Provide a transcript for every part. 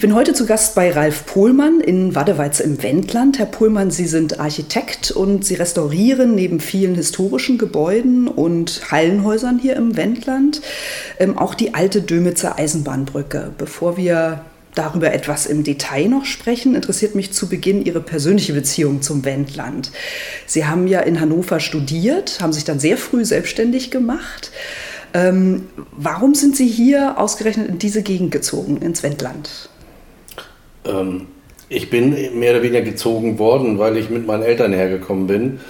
Ich bin heute zu Gast bei Ralf Pohlmann in Wadeweiz im Wendland. Herr Pohlmann, Sie sind Architekt und Sie restaurieren neben vielen historischen Gebäuden und Hallenhäusern hier im Wendland ähm, auch die alte Dömitzer Eisenbahnbrücke. Bevor wir darüber etwas im Detail noch sprechen, interessiert mich zu Beginn Ihre persönliche Beziehung zum Wendland. Sie haben ja in Hannover studiert, haben sich dann sehr früh selbstständig gemacht. Ähm, warum sind Sie hier ausgerechnet in diese Gegend gezogen, ins Wendland? Ähm, ich bin mehr oder weniger gezogen worden, weil ich mit meinen Eltern hergekommen bin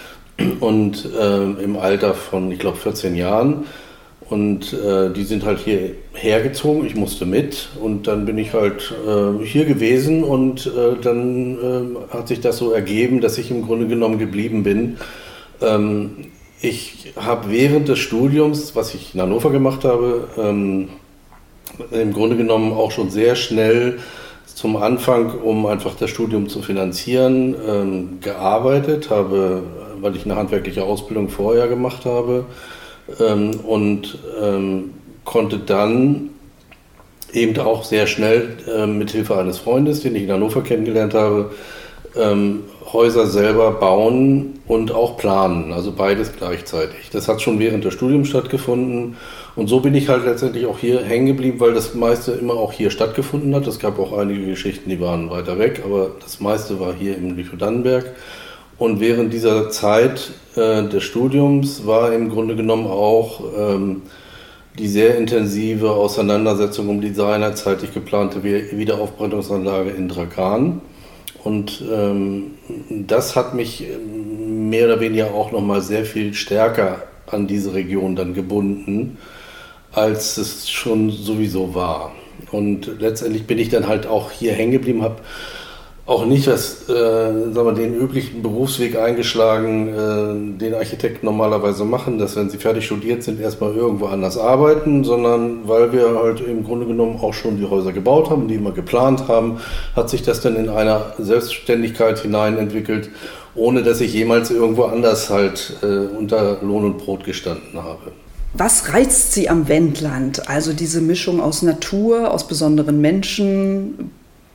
und äh, im Alter von, ich glaube, 14 Jahren. Und äh, die sind halt hier hergezogen, ich musste mit und dann bin ich halt äh, hier gewesen und äh, dann äh, hat sich das so ergeben, dass ich im Grunde genommen geblieben bin. Ähm, ich habe während des Studiums, was ich in Hannover gemacht habe, ähm, im Grunde genommen auch schon sehr schnell zum Anfang, um einfach das Studium zu finanzieren, ähm, gearbeitet, habe, weil ich eine handwerkliche Ausbildung vorher gemacht habe ähm, und ähm, konnte dann eben auch sehr schnell äh, mit Hilfe eines Freundes, den ich in Hannover kennengelernt habe, ähm, Häuser selber bauen und auch planen, also beides gleichzeitig. Das hat schon während des Studiums stattgefunden und so bin ich halt letztendlich auch hier hängen geblieben, weil das meiste immer auch hier stattgefunden hat. Es gab auch einige Geschichten, die waren weiter weg, aber das meiste war hier im Lüchow-Dannenberg. Und während dieser Zeit äh, des Studiums war im Grunde genommen auch ähm, die sehr intensive Auseinandersetzung um die seinerzeitig geplante Wiederaufbereitungsanlage in Dragan. Und ähm, das hat mich mehr oder weniger auch nochmal sehr viel stärker an diese Region dann gebunden als es schon sowieso war. Und letztendlich bin ich dann halt auch hier hängen geblieben, habe auch nicht das, äh, sagen wir, den üblichen Berufsweg eingeschlagen, äh, den Architekten normalerweise machen, dass wenn sie fertig studiert sind, erstmal irgendwo anders arbeiten, sondern weil wir halt im Grunde genommen auch schon die Häuser gebaut haben, die immer geplant haben, hat sich das dann in einer Selbstständigkeit hinein entwickelt, ohne dass ich jemals irgendwo anders halt äh, unter Lohn und Brot gestanden habe. Was reizt Sie am Wendland? Also diese Mischung aus Natur, aus besonderen Menschen,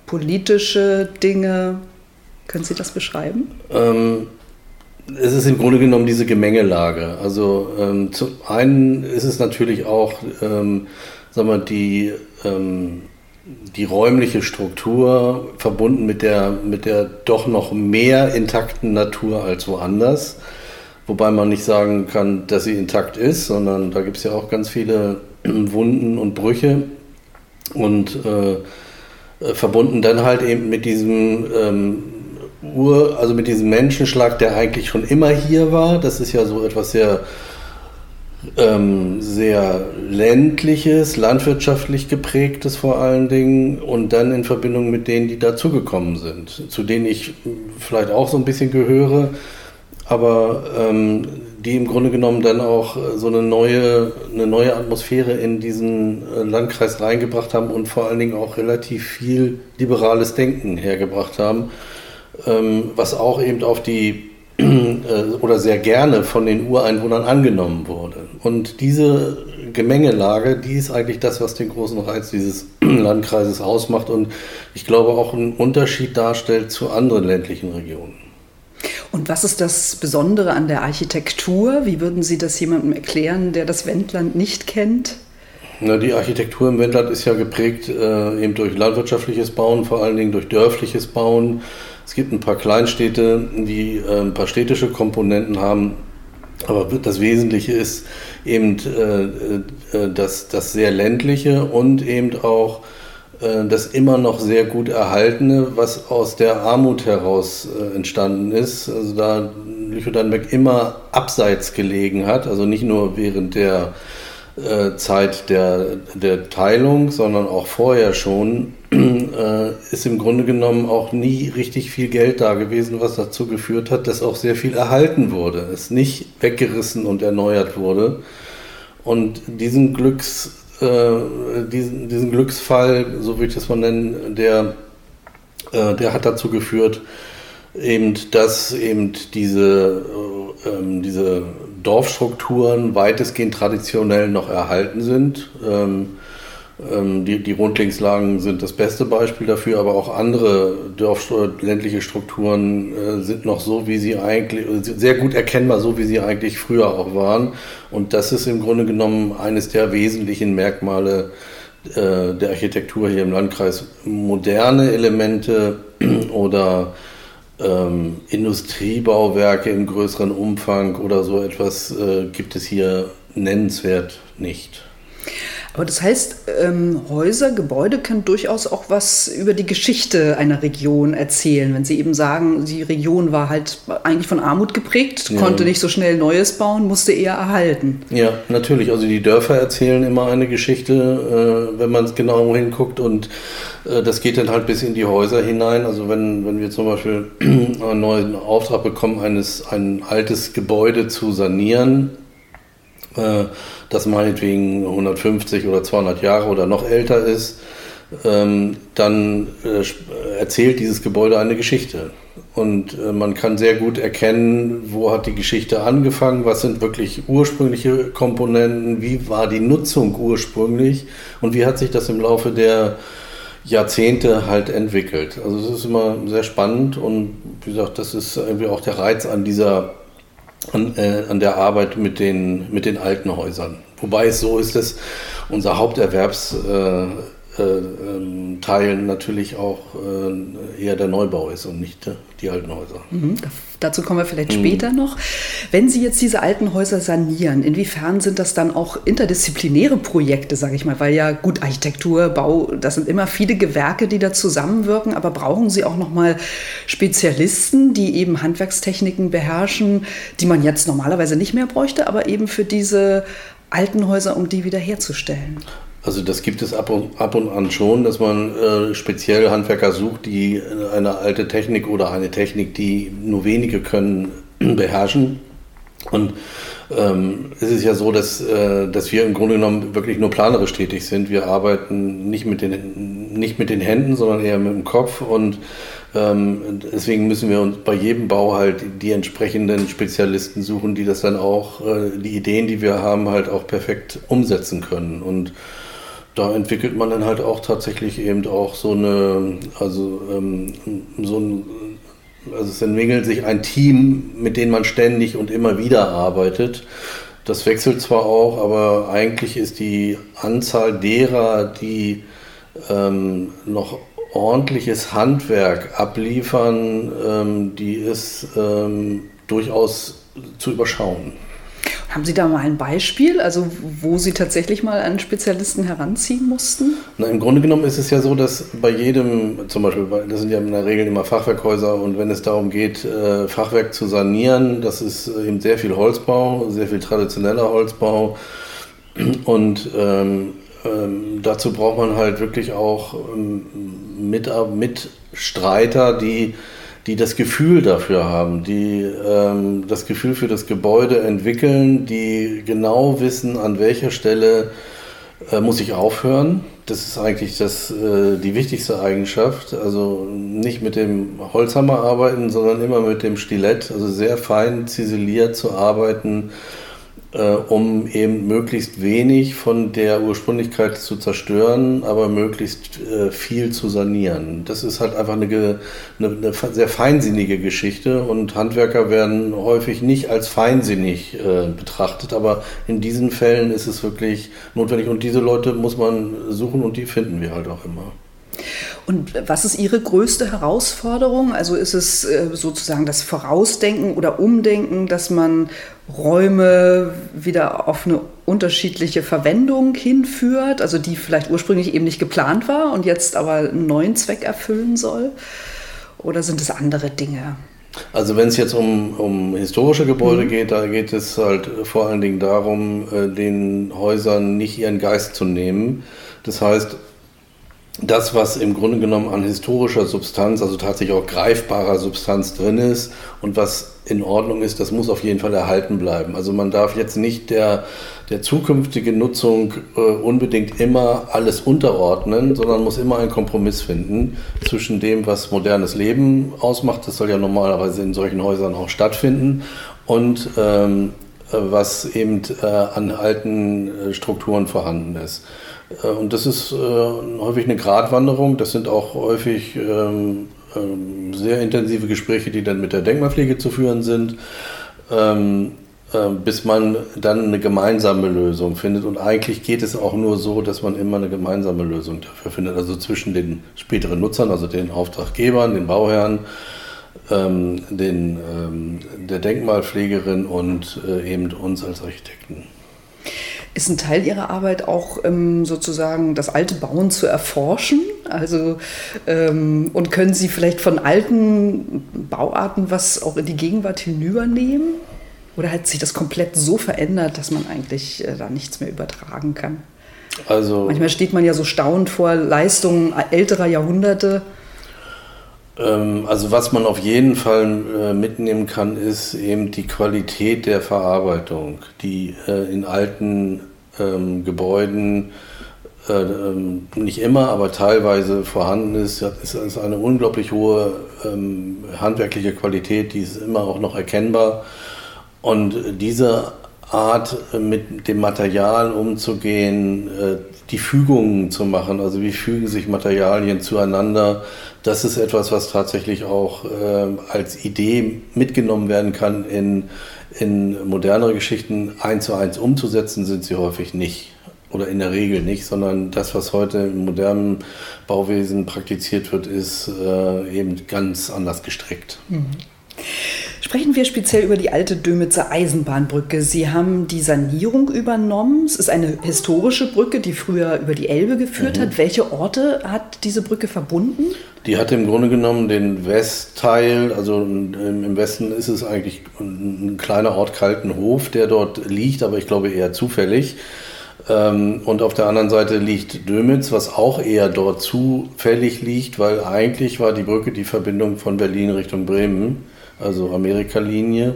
politische Dinge. Können Sie das beschreiben? Ähm, es ist im Grunde genommen diese Gemengelage. Also ähm, zum einen ist es natürlich auch, ähm, sagen wir, die, ähm, die räumliche Struktur verbunden mit der, mit der doch noch mehr intakten Natur als woanders. Wobei man nicht sagen kann, dass sie intakt ist, sondern da gibt es ja auch ganz viele Wunden und Brüche. Und äh, verbunden dann halt eben mit diesem ähm, Ur, also mit diesem Menschenschlag, der eigentlich schon immer hier war. Das ist ja so etwas sehr, ähm, sehr ländliches, landwirtschaftlich geprägtes vor allen Dingen und dann in Verbindung mit denen, die dazugekommen sind, zu denen ich vielleicht auch so ein bisschen gehöre aber ähm, die im Grunde genommen dann auch äh, so eine neue, eine neue Atmosphäre in diesen äh, Landkreis reingebracht haben und vor allen Dingen auch relativ viel liberales Denken hergebracht haben, ähm, was auch eben auf die äh, oder sehr gerne von den Ureinwohnern angenommen wurde. Und diese Gemengelage, die ist eigentlich das, was den großen Reiz dieses Landkreises ausmacht und ich glaube auch einen Unterschied darstellt zu anderen ländlichen Regionen. Und was ist das Besondere an der Architektur? Wie würden Sie das jemandem erklären, der das Wendland nicht kennt? Na, die Architektur im Wendland ist ja geprägt äh, eben durch landwirtschaftliches Bauen, vor allen Dingen durch dörfliches Bauen. Es gibt ein paar Kleinstädte, die äh, ein paar städtische Komponenten haben. Aber das Wesentliche ist eben äh, äh das, das sehr ländliche und eben auch das immer noch sehr gut erhaltene, was aus der Armut heraus äh, entstanden ist. Also da Lüchow-Dannenberg immer abseits gelegen hat, also nicht nur während der äh, Zeit der, der Teilung, sondern auch vorher schon, äh, ist im Grunde genommen auch nie richtig viel Geld da gewesen, was dazu geführt hat, dass auch sehr viel erhalten wurde, es nicht weggerissen und erneuert wurde. Und diesen Glücks, äh, diesen, diesen Glücksfall, so würde ich das mal nennen, der, äh, der hat dazu geführt, eben, dass eben diese, äh, ähm, diese Dorfstrukturen weitestgehend traditionell noch erhalten sind. Ähm, die, die Rundlingslagen sind das beste Beispiel dafür, aber auch andere Dorf ländliche Strukturen äh, sind noch so, wie sie eigentlich, sehr gut erkennbar, so wie sie eigentlich früher auch waren. Und das ist im Grunde genommen eines der wesentlichen Merkmale äh, der Architektur hier im Landkreis. Moderne Elemente oder ähm, Industriebauwerke im größeren Umfang oder so etwas äh, gibt es hier nennenswert nicht. Aber das heißt, ähm, Häuser, Gebäude können durchaus auch was über die Geschichte einer Region erzählen. Wenn Sie eben sagen, die Region war halt eigentlich von Armut geprägt, ja. konnte nicht so schnell Neues bauen, musste eher erhalten. Ja, natürlich. Also die Dörfer erzählen immer eine Geschichte, äh, wenn man es genau hinguckt. Und äh, das geht dann halt bis in die Häuser hinein. Also wenn, wenn wir zum Beispiel einen neuen Auftrag bekommen, eines, ein altes Gebäude zu sanieren, das meinetwegen 150 oder 200 Jahre oder noch älter ist, ähm, dann äh, erzählt dieses Gebäude eine Geschichte. Und äh, man kann sehr gut erkennen, wo hat die Geschichte angefangen, was sind wirklich ursprüngliche Komponenten, wie war die Nutzung ursprünglich und wie hat sich das im Laufe der Jahrzehnte halt entwickelt. Also es ist immer sehr spannend und wie gesagt, das ist irgendwie auch der Reiz an dieser an, äh, an der Arbeit mit den, mit den alten Häusern. Wobei es so ist, dass unser Haupterwerbsteil äh, äh, ähm, natürlich auch äh, eher der Neubau ist und nicht die alten Häuser. Mhm, dazu kommen wir vielleicht mhm. später noch. Wenn Sie jetzt diese alten Häuser sanieren, inwiefern sind das dann auch interdisziplinäre Projekte, sage ich mal? Weil ja gut, Architektur, Bau, das sind immer viele Gewerke, die da zusammenwirken, aber brauchen Sie auch nochmal Spezialisten, die eben Handwerkstechniken beherrschen, die man jetzt normalerweise nicht mehr bräuchte, aber eben für diese alten Häuser, um die wiederherzustellen? Also das gibt es ab und, ab und an schon, dass man äh, speziell Handwerker sucht, die eine alte Technik oder eine Technik, die nur wenige können, beherrschen. Und ähm, es ist ja so, dass, äh, dass wir im Grunde genommen wirklich nur planerisch tätig sind. Wir arbeiten nicht mit den, nicht mit den Händen, sondern eher mit dem Kopf und ähm, deswegen müssen wir uns bei jedem Bau halt die entsprechenden Spezialisten suchen, die das dann auch, äh, die Ideen, die wir haben, halt auch perfekt umsetzen können. Und da entwickelt man dann halt auch tatsächlich eben auch so eine, also ähm, so ein, also es entwickelt sich ein Team, mit dem man ständig und immer wieder arbeitet. Das wechselt zwar auch, aber eigentlich ist die Anzahl derer, die ähm, noch ordentliches Handwerk abliefern, ähm, die ist ähm, durchaus zu überschauen. Haben Sie da mal ein Beispiel, also wo Sie tatsächlich mal einen Spezialisten heranziehen mussten? Na, Im Grunde genommen ist es ja so, dass bei jedem, zum Beispiel, das sind ja in der Regel immer Fachwerkhäuser und wenn es darum geht, äh, Fachwerk zu sanieren, das ist eben sehr viel Holzbau, sehr viel traditioneller Holzbau und ähm, ähm, dazu braucht man halt wirklich auch ähm, mit, Mitstreiter, die, die das Gefühl dafür haben, die ähm, das Gefühl für das Gebäude entwickeln, die genau wissen, an welcher Stelle äh, muss ich aufhören. Das ist eigentlich das, äh, die wichtigste Eigenschaft. Also nicht mit dem Holzhammer arbeiten, sondern immer mit dem Stilett, also sehr fein ziseliert zu arbeiten äh, um eben möglichst wenig von der Ursprünglichkeit zu zerstören, aber möglichst äh, viel zu sanieren. Das ist halt einfach eine, eine, eine, sehr feinsinnige Geschichte und Handwerker werden häufig nicht als feinsinnig äh, betrachtet, aber in diesen Fällen ist es wirklich notwendig und diese Leute muss man suchen und die finden wir halt auch immer. Und was ist Ihre größte Herausforderung? Also ist es äh, sozusagen das Vorausdenken oder Umdenken, dass man Räume wieder auf eine unterschiedliche Verwendung hinführt, also die vielleicht ursprünglich eben nicht geplant war und jetzt aber einen neuen Zweck erfüllen soll? Oder sind es andere Dinge? Also wenn es jetzt um, um historische Gebäude mhm. geht, da geht es halt vor allen Dingen darum, äh, den Häusern nicht ihren Geist zu nehmen. Das heißt, das, was im Grunde genommen an historischer Substanz, also tatsächlich auch greifbarer Substanz drin ist und was in Ordnung ist, das muss auf jeden Fall erhalten bleiben. Also man darf jetzt nicht der, der zukünftigen Nutzung äh, unbedingt immer alles unterordnen, sondern muss immer einen Kompromiss finden zwischen dem, was modernes Leben ausmacht, das soll ja normalerweise in solchen Häusern auch stattfinden, und ähm, äh, was eben äh, an alten äh, Strukturen vorhanden ist. Äh, und das ist äh, häufig eine Gratwanderung. Das sind auch häufig ähm, ähm, sehr intensive Gespräche, die dann mit der Denkmalpflege zu führen sind, ähm, äh, bis man dann eine gemeinsame Lösung findet. Und eigentlich geht es auch nur so, dass man immer eine gemeinsame Lösung dafür findet. Also zwischen den späteren Nutzern, also den Auftraggebern, den Bauherren, ähm, den, ähm, der Denkmalpflegerin und äh, eben uns als Architekten. Ist ein Teil Ihrer Arbeit auch ähm, sozusagen das alte Bauen zu erforschen? Also, ähm, und können Sie vielleicht von alten Bauarten was auch in die Gegenwart hinübernehmen? Oder hat sich das komplett so verändert, dass man eigentlich äh, da nichts mehr übertragen kann? Also, Manchmal steht man ja so staunend vor Leistungen älterer Jahrhunderte. Ähm, also was man auf jeden Fall äh, mitnehmen kann, ist eben die Qualität der Verarbeitung, die äh, in alten ähm, Gebäuden äh, ähm, nicht immer, aber teilweise vorhanden ist. Es ist eine unglaublich hohe handwerkliche Qualität, die ist immer auch noch erkennbar. Und diese Art, mit dem Material umzugehen, die Fügungen zu machen, also wie fügen sich Materialien zueinander, das ist etwas, was tatsächlich auch äh, als Idee mitgenommen werden kann in, in modernere Geschichten. Eins zu eins umzusetzen sind sie häufig nicht oder in der Regel nicht, sondern das, was heute im modernen Bauwesen praktiziert wird, ist äh, eben ganz anders gestrickt. Mhm. Sprechen wir speziell über die alte Dömitzer Eisenbahnbrücke. Sie haben die Sanierung übernommen. Es ist eine historische Brücke, die früher über die Elbe geführt mhm. hat. Welche Orte hat diese Brücke verbunden? Die hat im Grunde genommen den Westteil, also im Westen ist es eigentlich ein kleiner Ort Kaltenhof, der dort liegt, aber ich glaube eher zufällig. Ähm, und auf der anderen Seite liegt Dömitz, was auch eher dort zufällig liegt, weil eigentlich war die Brücke die Verbindung von Berlin Richtung Bremen also Amerika-Linie.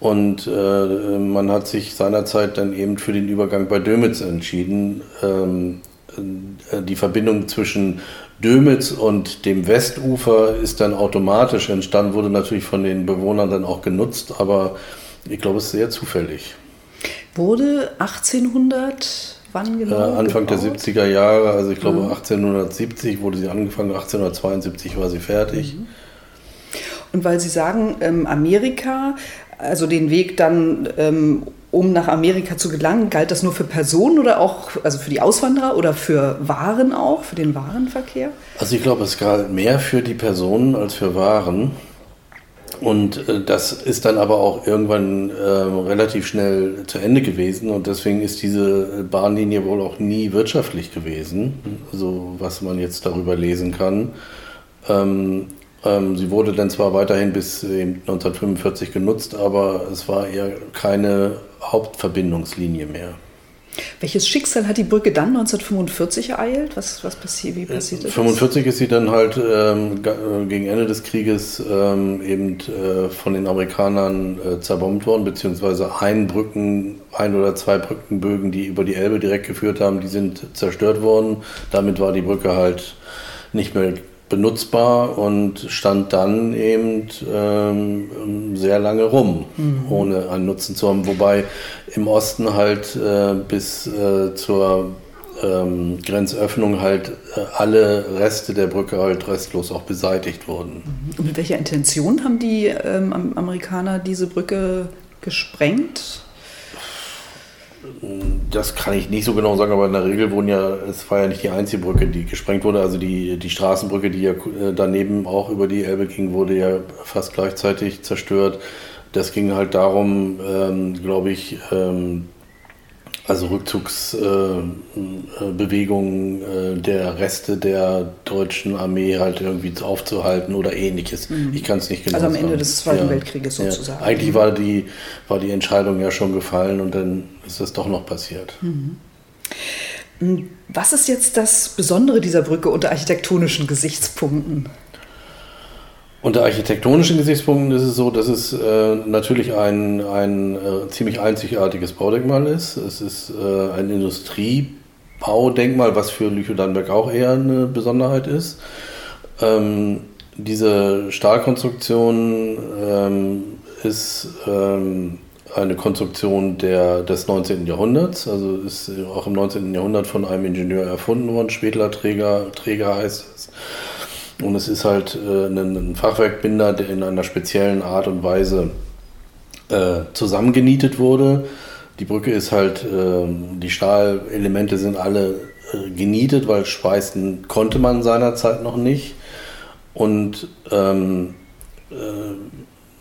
Und äh, man hat sich seinerzeit dann eben für den Übergang bei Dömitz entschieden. Ähm, äh, die Verbindung zwischen Dömitz und dem Westufer ist dann automatisch entstanden, wurde natürlich von den Bewohnern dann auch genutzt, aber ich glaube, es ist sehr zufällig. Wurde 1800 wann genau? Äh, Anfang gebaut? der 70er Jahre, also ich glaube mhm. 1870 wurde sie angefangen, 1872 war sie fertig. Mhm. Und weil Sie sagen, ähm, Amerika, also den Weg dann, ähm, um nach Amerika zu gelangen, galt das nur für Personen oder auch, also für die Auswanderer oder für Waren auch, für den Warenverkehr? Also ich glaube, es galt mehr für die Personen als für Waren. Und äh, das ist dann aber auch irgendwann äh, relativ schnell zu Ende gewesen und deswegen ist diese Bahnlinie wohl auch nie wirtschaftlich gewesen, so was man jetzt darüber lesen kann. Ähm, sie wurde dann zwar weiterhin bis 1945 genutzt, aber es war eher keine Hauptverbindungslinie mehr. Welches Schicksal hat die Brücke dann 1945 ereilt? Was, was passiert, wie passiert das? 1945 ist sie dann halt ähm, äh, gegen Ende des Krieges ähm, eben äh, von den Amerikanern äh, zerbombt worden, beziehungsweise ein Brücken, ein oder zwei Brückenbögen, die über die Elbe direkt geführt haben, die sind zerstört worden. Damit war die Brücke halt nicht mehr benutzbar und stand dann eben ähm, sehr lange rum, mhm. ohne einen Nutzen zu haben. Wobei im Osten halt äh, bis äh, zur ähm, Grenzöffnung halt äh, alle Reste der Brücke halt restlos auch beseitigt wurden. Mhm. Und mit welcher Intention haben die ähm, Amerikaner diese Brücke gesprengt? Das kann ich nicht so genau sagen, aber in der Regel wurden ja, es war ja nicht die einzige Brücke, die gesprengt wurde. Also die, die Straßenbrücke, die ja äh, daneben auch über die Elbe ging, wurde ja fast gleichzeitig zerstört. Das ging halt darum, ähm, glaube ich, ähm, Also Rückzugsbewegungen äh, äh, der Reste der deutschen Armee halt irgendwie aufzuhalten oder ähnliches. Mhm. Ich kann es nicht genau Also am sagen. Ende des Zweiten ja. Weltkrieges sozusagen. Ja. Eigentlich war die, war die Entscheidung ja schon gefallen und dann ist es doch noch passiert. Mhm. Was ist jetzt das Besondere dieser Brücke unter architektonischen Gesichtspunkten? Unter architektonischen Gesichtspunkten ist es so, dass es äh, natürlich ein, ein äh, ziemlich einzigartiges Baudenkmal ist. Es ist äh, ein Industriebaudenkmal, was für Lüchow-Dannenberg auch eher eine Besonderheit ist. Ähm, diese Stahlkonstruktion ähm, ist ähm, eine Konstruktion der, des 19. Jahrhunderts, also ist auch im 19. Jahrhundert von einem Ingenieur erfunden worden, Schwedler Träger, Träger heißt es. Und es ist halt äh, ein, Fachwerkbinder, der in einer speziellen Art und Weise äh, zusammengenietet wurde. Die Brücke ist halt, äh, die Stahlelemente sind alle äh, genietet, weil schweißen konnte man seinerzeit noch nicht. Und ähm, äh,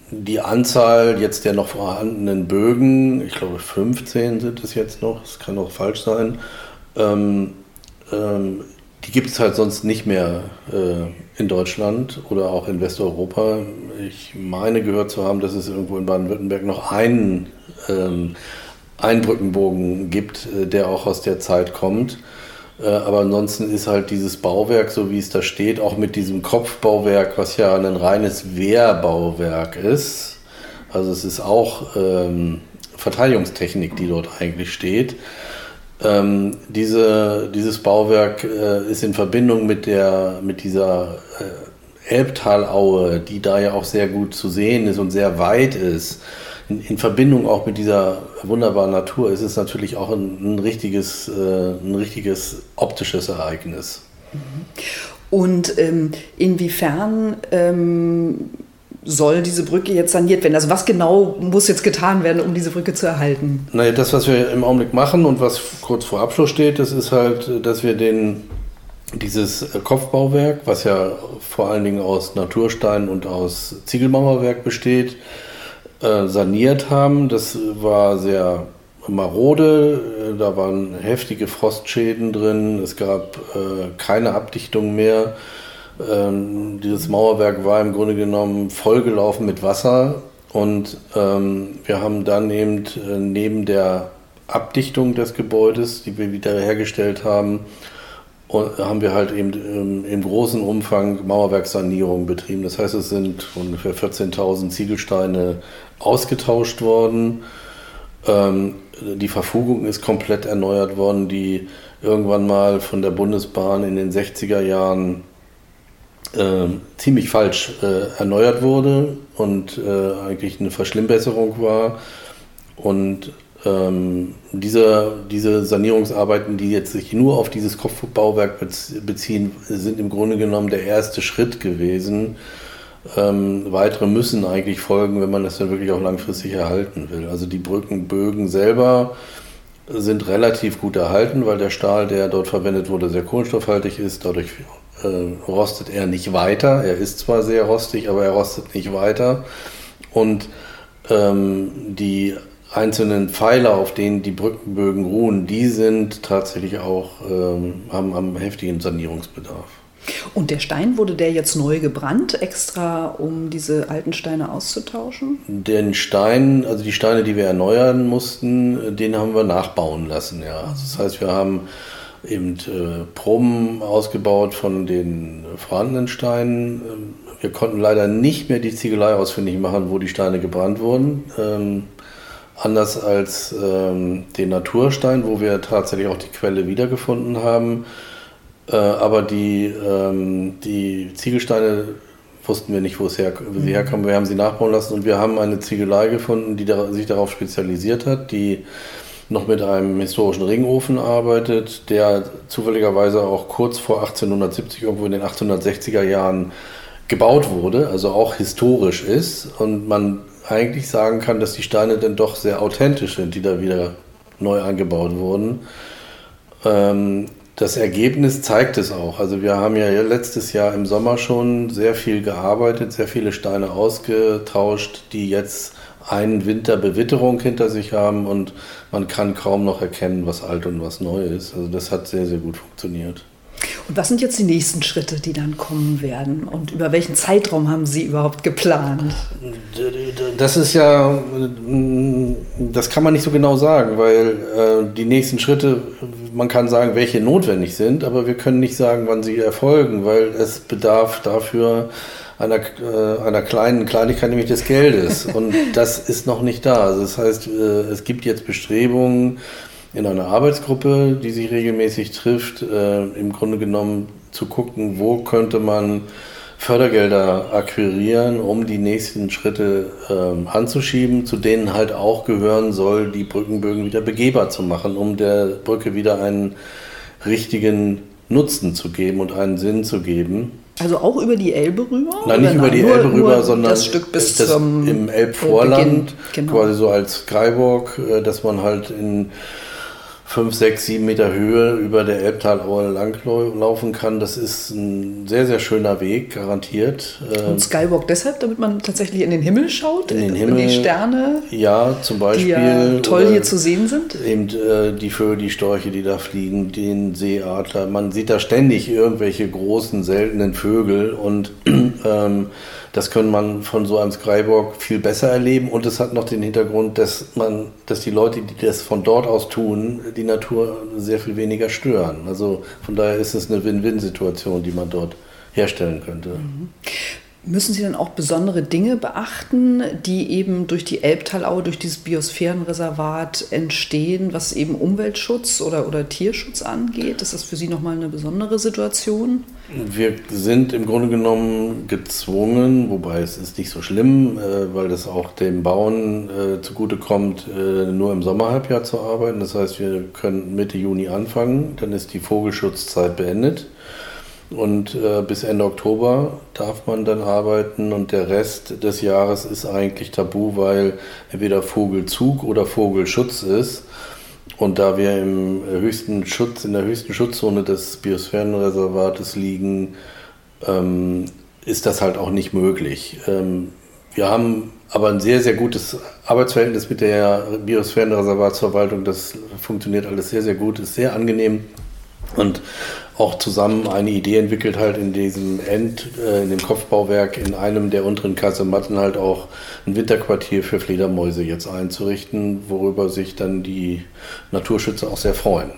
die Anzahl jetzt der noch vorhandenen Bögen, ich glaube 15 sind es jetzt noch, es kann auch falsch sein, ähm, ähm, die gibt es halt sonst nicht mehr äh, in Deutschland oder auch in Westeuropa. Ich meine gehört zu haben, dass es irgendwo in Baden-Württemberg noch einen, ähm, einen Brückenbogen gibt, äh, der auch aus der Zeit kommt. Äh, aber ansonsten ist halt dieses Bauwerk, so wie es da steht, auch mit diesem Kopfbauwerk, was ja ein reines Wehrbauwerk ist. Also es ist auch ähm, Verteidigungstechnik, die dort eigentlich steht. Ähm, diese, dieses Bauwerk äh, ist in Verbindung mit, der, mit dieser äh, Elbtalaue, die da ja auch sehr gut zu sehen ist und sehr weit ist, in, in Verbindung auch mit dieser wunderbaren Natur, ist es natürlich auch ein, ein richtiges, äh, ein richtiges optisches Ereignis. Und ähm, inwiefern ähm, soll diese Brücke jetzt saniert werden? Also was genau muss jetzt getan werden, um diese Brücke zu erhalten? Naja, das, was wir im Augenblick machen und was kurz vor Abschluss steht, das ist halt, dass wir den, dieses Kopfbauwerk, was ja vor allen Dingen aus Naturstein und aus Ziegelmauerwerk besteht, äh, saniert haben. Das war sehr marode, da waren heftige Frostschäden drin, es gab äh, keine Abdichtung mehr. Ähm, dieses Mauerwerk war im Grunde genommen vollgelaufen mit Wasser und ähm, wir haben dann eben äh, neben der Abdichtung des Gebäudes, die wir wieder hergestellt haben, und haben wir halt eben im, im großen Umfang Mauerwerkssanierung betrieben. Das heißt, es sind ungefähr 14.000 Ziegelsteine ausgetauscht worden. Ähm, die Verfugung ist komplett erneuert worden, die irgendwann mal von der Bundesbahn in den 60er Jahren äh, ziemlich falsch äh, erneuert wurde und äh, eigentlich eine Verschlimmbesserung war. Und ähm, diese, diese Sanierungsarbeiten, die jetzt sich nur auf dieses Kopfbauwerk beziehen, sind im Grunde genommen der erste Schritt gewesen. Ähm, weitere müssen eigentlich folgen, wenn man das dann wirklich auch langfristig erhalten will. Also die Brückenbögen selber sind relativ gut erhalten, weil der Stahl, der dort verwendet wurde, sehr kohlenstoffhaltig ist. Dadurch äh, rostet er nicht weiter. Er ist zwar sehr rostig, aber er rostet nicht weiter. Und ähm, die einzelnen Pfeiler, auf denen die Brückenbögen ruhen, die sind tatsächlich auch, ähm, haben, haben heftigen Sanierungsbedarf. Und der Stein, wurde der jetzt neu gebrannt, extra um diese alten Steine auszutauschen? Den Stein, also die Steine, die wir erneuern mussten, den haben wir nachbauen lassen, ja. Also das heißt, wir haben eben äh, Proben ausgebaut von den vorhandenen Steinen. Ähm, wir konnten leider nicht mehr die Ziegelei ausfindig machen, wo die Steine gebrannt wurden. Ähm, anders als ähm, den Naturstein, wo wir tatsächlich auch die Quelle wiedergefunden haben. Äh, aber die, ähm, die Ziegelsteine wussten wir nicht, wo, her, sie herkamen. Wir haben sie nachbauen lassen und wir haben eine Ziegelei gefunden, die da, sich darauf spezialisiert hat, die noch mit einem historischen Ringofen arbeitet, der zufälligerweise auch kurz vor 1870, irgendwo in den 1860er Jahren gebaut wurde, also auch historisch ist und man eigentlich sagen kann, dass die Steine dann doch sehr authentisch sind, die da wieder neu angebaut wurden. Ähm, das Ergebnis zeigt es auch. Also wir haben ja letztes Jahr im Sommer schon sehr viel gearbeitet, sehr viele Steine ausgetauscht, die jetzt einen Winter Bewitterung hinter sich haben und man kann kaum noch erkennen, was alt und was neu ist. Also das hat sehr, sehr gut funktioniert. Und was sind jetzt die nächsten Schritte, die dann kommen werden? Und über welchen Zeitraum haben Sie überhaupt geplant? Das ist ja, das kann man nicht so genau sagen, weil äh, die nächsten Schritte, man kann sagen, welche notwendig sind, aber wir können nicht sagen, wann sie erfolgen, weil es bedarf dafür einer, äh, einer kleinen Kleinigkeit, nämlich des Geldes. Und das ist noch nicht da. Also das heißt, äh, es gibt jetzt Bestrebungen, in einer Arbeitsgruppe, die sich regelmäßig trifft, äh, im Grunde genommen zu gucken, wo könnte man Fördergelder akquirieren, um die nächsten Schritte ähm, anzuschieben, zu denen halt auch gehören soll, die Brückenbögen wieder begehbar zu machen, um der Brücke wieder einen richtigen Nutzen zu geben und einen Sinn zu geben. Also auch über die Elbe rüber? Nein, nicht über die nur, Elbe rüber, sondern das Stück bis das zum im Elbvorland, genau. quasi so als Skywalk, äh, dass man halt in 5, 6, 7 Meter Höhe über der Elbtalaue langlaufen kann. Das ist ein sehr, sehr schöner Weg, garantiert. Und ähm, Skywalk deshalb, damit man tatsächlich in den Himmel schaut? In den Himmel. In die Sterne? Ja, zum Beispiel. Die ja toll hier zu sehen sind? Eben äh, die Vögel, die Storche, die da fliegen, den Seeadler. Man sieht da ständig irgendwelche großen, seltenen Vögel und ähm, das kann man von so einem Skywalk viel besser erleben und es hat noch den Hintergrund, dass man, dass die Leute, die das von dort aus tun, die Natur sehr viel weniger stören. Also von daher ist es eine Win-Win-Situation, die man dort herstellen könnte. Müssen Sie dann auch besondere Dinge beachten, die eben durch die Elbtalaue, durch dieses Biosphärenreservat entstehen, was eben Umweltschutz oder, oder Tierschutz angeht? Ist das für Sie nochmal eine besondere Situation? Wir sind im Grunde genommen gezwungen, wobei es ist nicht so schlimm, äh, weil das auch dem Bauen äh, zugutekommt, äh, nur im Sommerhalbjahr zu arbeiten. Das heißt, wir können Mitte Juni anfangen, dann ist die Vogelschutzzeit beendet. Und äh, bis Ende Oktober darf man dann arbeiten und der Rest des Jahres ist eigentlich tabu, weil entweder Vogelzug oder Vogelschutz ist. Und da wir im höchsten Schutz, in der höchsten Schutzzone des Biosphärenreservates liegen, ähm, ist das halt auch nicht möglich. Ähm, wir haben aber ein sehr, sehr gutes Arbeitsverhältnis mit der Biosphärenreservatsverwaltung. Das funktioniert alles sehr, sehr gut, ist sehr angenehm. Und auch zusammen eine Idee entwickelt, halt in diesem End, äh, in dem Kopfbauwerk, in einem der unteren Kasematten halt auch ein Winterquartier für Fledermäuse jetzt einzurichten, worüber sich dann die Naturschützer auch sehr freuen.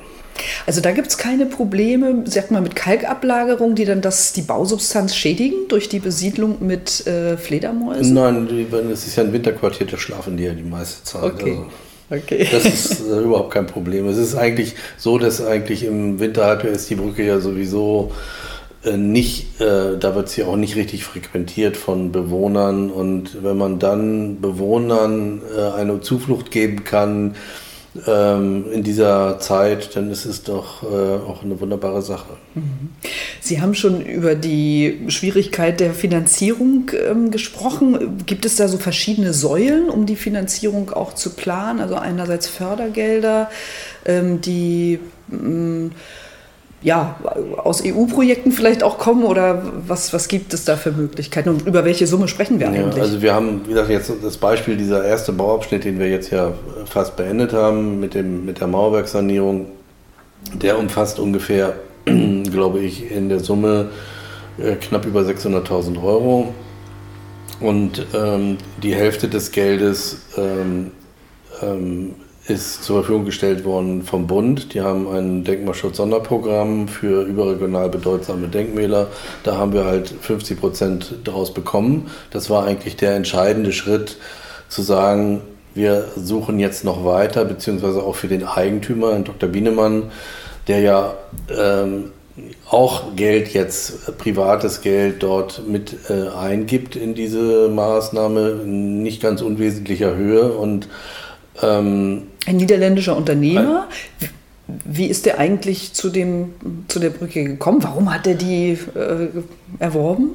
Also da gibt es keine Probleme, sag mal, mit Kalkablagerung, die dann das, die Bausubstanz schädigen durch die Besiedlung mit äh, Fledermäusen? Nein, es ist ja ein Winterquartier, da schlafen die ja die meiste Zeit. Okay. Also. Okay. Das ist äh, überhaupt kein Problem. Es ist eigentlich so, dass eigentlich im Winterhalbjahr ist die Brücke ja sowieso äh, nicht, äh, da wird sie auch nicht richtig frequentiert von Bewohnern. Und wenn man dann Bewohnern äh, eine Zuflucht geben kann, in dieser Zeit, dann ist es doch äh, auch eine wunderbare Sache. Mhm. Sie haben schon über die Schwierigkeit der Finanzierung ähm, gesprochen. Gibt es da so verschiedene Säulen, um die Finanzierung auch zu planen? Also einerseits Fördergelder, ähm, die ähm, ja, aus EU-Projekten vielleicht auch kommen oder was, was gibt es da für Möglichkeiten und über welche Summe sprechen wir eigentlich? Ja, also wir haben, wie gesagt, jetzt das Beispiel, dieser erste Bauabschnitt, den wir jetzt ja fast beendet haben mit, dem, mit der Mauerwerksanierung, der umfasst ungefähr, glaube ich, in der Summe äh, knapp über 600.000 Euro und ähm, die Hälfte des Geldes ähm, ähm, ist zur Verfügung gestellt worden vom Bund. Die haben ein Denkmalschutz-Sonderprogramm für überregional bedeutsame Denkmäler. Da haben wir halt 50 Prozent daraus bekommen. Das war eigentlich der entscheidende Schritt, zu sagen, wir suchen jetzt noch weiter, beziehungsweise auch für den Eigentümer, Dr. Bienemann, der ja ähm, auch Geld jetzt, privates Geld dort mit äh, eingibt in diese Maßnahme, in nicht ganz unwesentlicher Höhe und ähm, ein niederländischer Unternehmer. Wie ist der eigentlich zu, dem, zu der Brücke gekommen? Warum hat er die äh, erworben?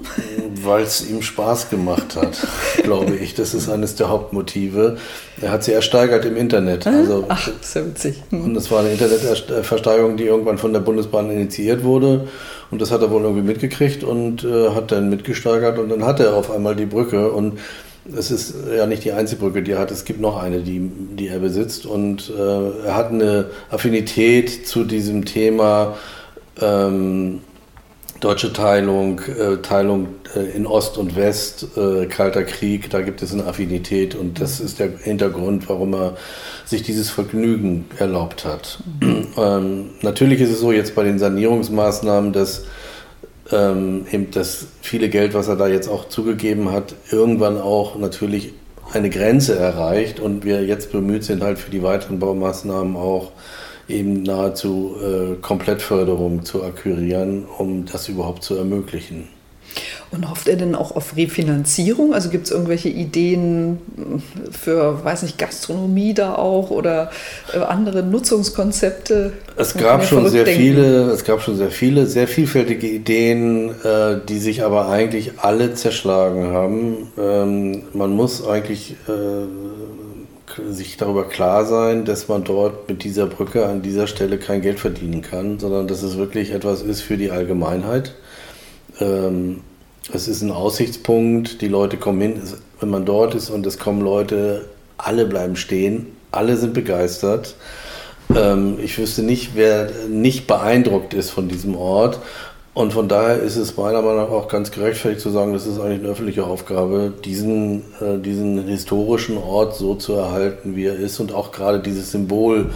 Weil es ihm Spaß gemacht hat, glaube ich. Das ist eines der Hauptmotive. Er hat sie ersteigert im Internet. Also, Ach, sehr witzig. Hm. Und das war eine Internetversteigerung, die irgendwann von der Bundesbahn initiiert wurde. Und das hat er wohl irgendwie mitgekriegt und äh, hat dann mitgesteigert. Und dann hat er auf einmal die Brücke. Und es ist ja nicht die einzige Brücke, die er hat. Es gibt noch eine, die, die er besitzt. Und äh, er hat eine Affinität zu diesem Thema ähm, deutsche Teilung, äh, Teilung äh, in Ost und West, äh, Kalter Krieg. Da gibt es eine Affinität. Und das ist der Hintergrund, warum er sich dieses Vergnügen erlaubt hat. Mhm. Ähm, natürlich ist es so jetzt bei den Sanierungsmaßnahmen, dass ähm, eben das viele Geld, was er da jetzt auch zugegeben hat, irgendwann auch natürlich eine Grenze erreicht und wir jetzt bemüht sind, halt für die weiteren Baumaßnahmen auch eben nahezu äh, Komplettförderung zu akquirieren, um das überhaupt zu ermöglichen. Und hofft er denn auch auf Refinanzierung? Also gibt es irgendwelche Ideen für, weiß nicht, Gastronomie da auch oder äh, andere Nutzungskonzepte? Es gab schon sehr viele, es gab schon sehr viele, sehr vielfältige Ideen, äh, die sich aber eigentlich alle zerschlagen haben. Ähm, man muss eigentlich äh, sich darüber klar sein, dass man dort mit dieser Brücke an dieser Stelle kein Geld verdienen kann, sondern dass es wirklich etwas ist für die Allgemeinheit. Ähm, es ist ein Aussichtspunkt, die Leute kommen hin, wenn man dort ist und es kommen Leute, alle bleiben stehen, alle sind begeistert. Ähm, ich wüsste nicht, wer nicht beeindruckt ist von diesem Ort. Und von daher ist es meiner Meinung nach auch ganz gerechtfertigt zu sagen, das ist eigentlich eine öffentliche Aufgabe, diesen, äh, diesen historischen Ort so zu erhalten, wie er ist und auch gerade dieses Symbol.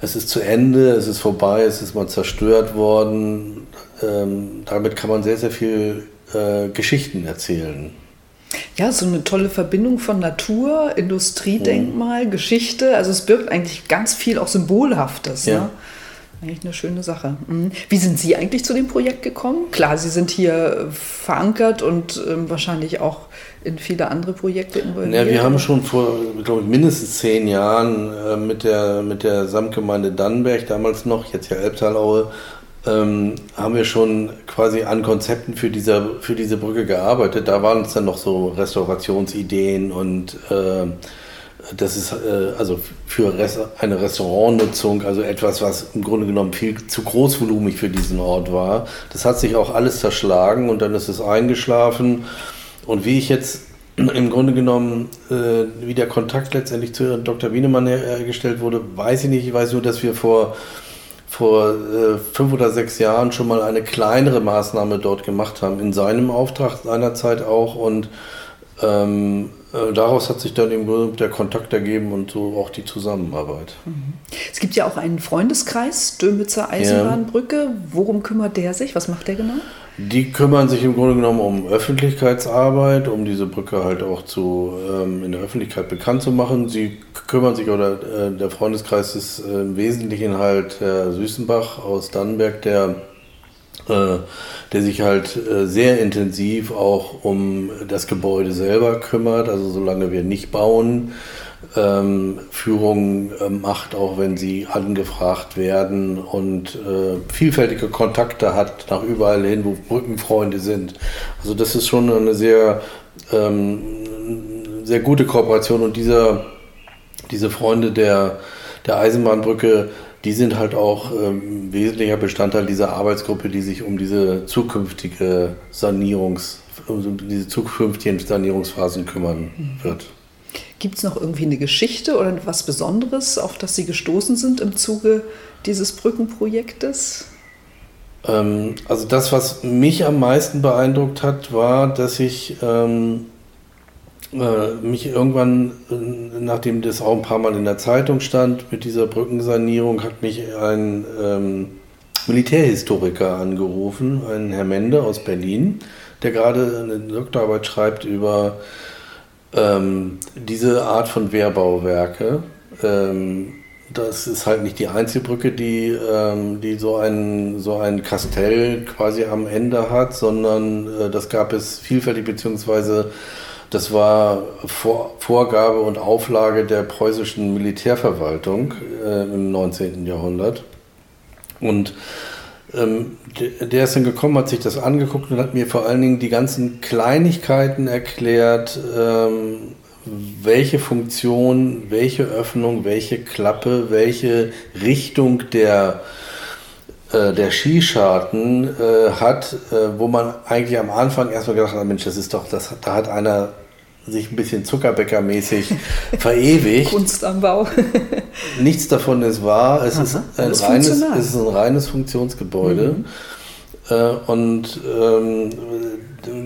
Es ist zu Ende, es ist vorbei, es ist mal zerstört worden. Ähm, damit kann man sehr, sehr viel äh, Geschichten erzählen. Ja, so eine tolle Verbindung von Natur, Industriedenkmal, mhm. Geschichte. Also es birgt eigentlich ganz viel auch Symbolhaftes. Ja. Ne? Eigentlich eine schöne Sache. Mhm. Wie sind Sie eigentlich zu dem Projekt gekommen? Klar, Sie sind hier verankert und ähm, wahrscheinlich auch in viele andere Projekte involviert. Ja, wir haben schon vor, glaube ich, mindestens zehn Jahren äh, mit, der, mit der Samtgemeinde Dannenberg, damals noch, jetzt ja Elbtalaue, ähm, haben wir schon quasi an Konzepten für, dieser, für diese Brücke gearbeitet. Da waren es dann noch so Restaurationsideen und äh, das ist äh, also für Res eine Restaurantnutzung, also etwas, was im Grunde genommen viel zu großvolumig für diesen Ort war. Das hat sich auch alles zerschlagen und dann ist es eingeschlafen. Und wie ich jetzt im Grunde genommen, äh, wie der Kontakt letztendlich zu Dr. Wienemann hergestellt wurde, weiß ich nicht. Ich weiß nur, dass wir vor vor äh, fünf oder sechs Jahren schon mal eine kleinere Maßnahme dort gemacht haben, in seinem Auftrag seinerzeit auch. Und ähm, äh, daraus hat sich dann eben der Kontakt ergeben und so auch die Zusammenarbeit. Mhm. Es gibt ja auch einen Freundeskreis, Dömitzer Eisenbahnbrücke. Worum kümmert der sich? Was macht der genau? Die kümmern sich im Grunde genommen um Öffentlichkeitsarbeit, um diese Brücke halt auch zu, ähm, in der Öffentlichkeit bekannt zu machen. Sie kümmern sich, oder äh, der Freundeskreis ist äh, im Wesentlichen halt Herr Süßenbach aus Dannenberg, der, äh, der sich halt äh, sehr intensiv auch um das Gebäude selber kümmert, also solange wir nicht bauen ähm, Führung äh, macht, auch wenn sie angefragt werden und äh, vielfältige Kontakte hat nach überall hin, wo Brückenfreunde sind. Also das ist schon eine sehr, ähm, sehr gute Kooperation und dieser, diese Freunde der, der Eisenbahnbrücke, die sind halt auch ähm, wesentlicher Bestandteil dieser Arbeitsgruppe, die sich um diese zukünftige Sanierungs, um diese zukünftigen Sanierungsphasen kümmern wird. Gibt es noch irgendwie eine Geschichte oder was Besonderes, auf das Sie gestoßen sind im Zuge dieses Brückenprojektes? Ähm, also das, was mich am meisten beeindruckt hat, war, dass ich ähm, äh, mich irgendwann, äh, nachdem das auch ein paar Mal in der Zeitung stand, mit dieser Brückensanierung, hat mich ein ähm, Militärhistoriker angerufen, ein Herr Mende aus Berlin, der gerade eine Doktorarbeit schreibt über ähm, diese Art von Wehrbauwerke, ähm, das ist halt nicht die einzige Brücke, die, ähm, die so, ein, so ein Kastell quasi am Ende hat, sondern äh, das gab es vielfältig, beziehungsweise das war Vor Vorgabe und Auflage der preußischen Militärverwaltung äh, im 19. Jahrhundert. Und ähm, der ist dann gekommen, hat sich das angeguckt und hat mir vor allen Dingen die ganzen Kleinigkeiten erklärt, ähm, welche Funktion, welche Öffnung, welche Klappe, welche Richtung der, äh, der Skischarten äh, hat, äh, wo man eigentlich am Anfang erstmal gedacht hat, Mensch, das ist doch, das, da hat einer sich ein bisschen Zuckerbäckermäßig verewigt. Kunst am Bau. Nichts davon ist wahr. Es, ist ein, reines, es ist ein reines Funktionsgebäude. Mhm. Äh, und ähm,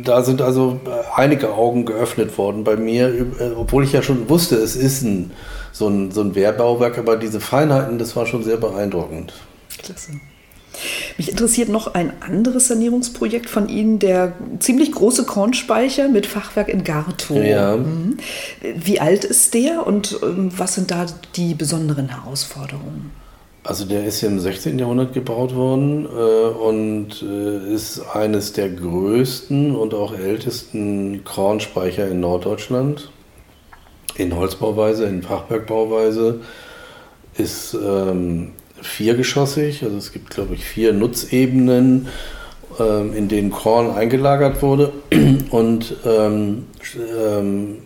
da sind also einige Augen geöffnet worden bei mir, äh, obwohl ich ja schon wusste, es ist ein, so, ein, so ein Wehrbauwerk, aber diese Feinheiten, das war schon sehr beeindruckend. Klasse. Mich interessiert noch ein anderes Sanierungsprojekt von Ihnen, der ziemlich große Kornspeicher mit Fachwerk in Gartow. Ja. Mhm. Wie alt ist der und ähm, was sind da die besonderen Herausforderungen? Also der ist ja im 16. Jahrhundert gebaut worden äh, und äh, ist eines der größten und auch ältesten Kornspeicher in Norddeutschland. In Holzbauweise, in Fachwerkbauweise. Ist ähm, viergeschossig, also es gibt, glaube ich, vier Nutzebenen, ähm, in denen Korn eingelagert wurde und ähm, ähm,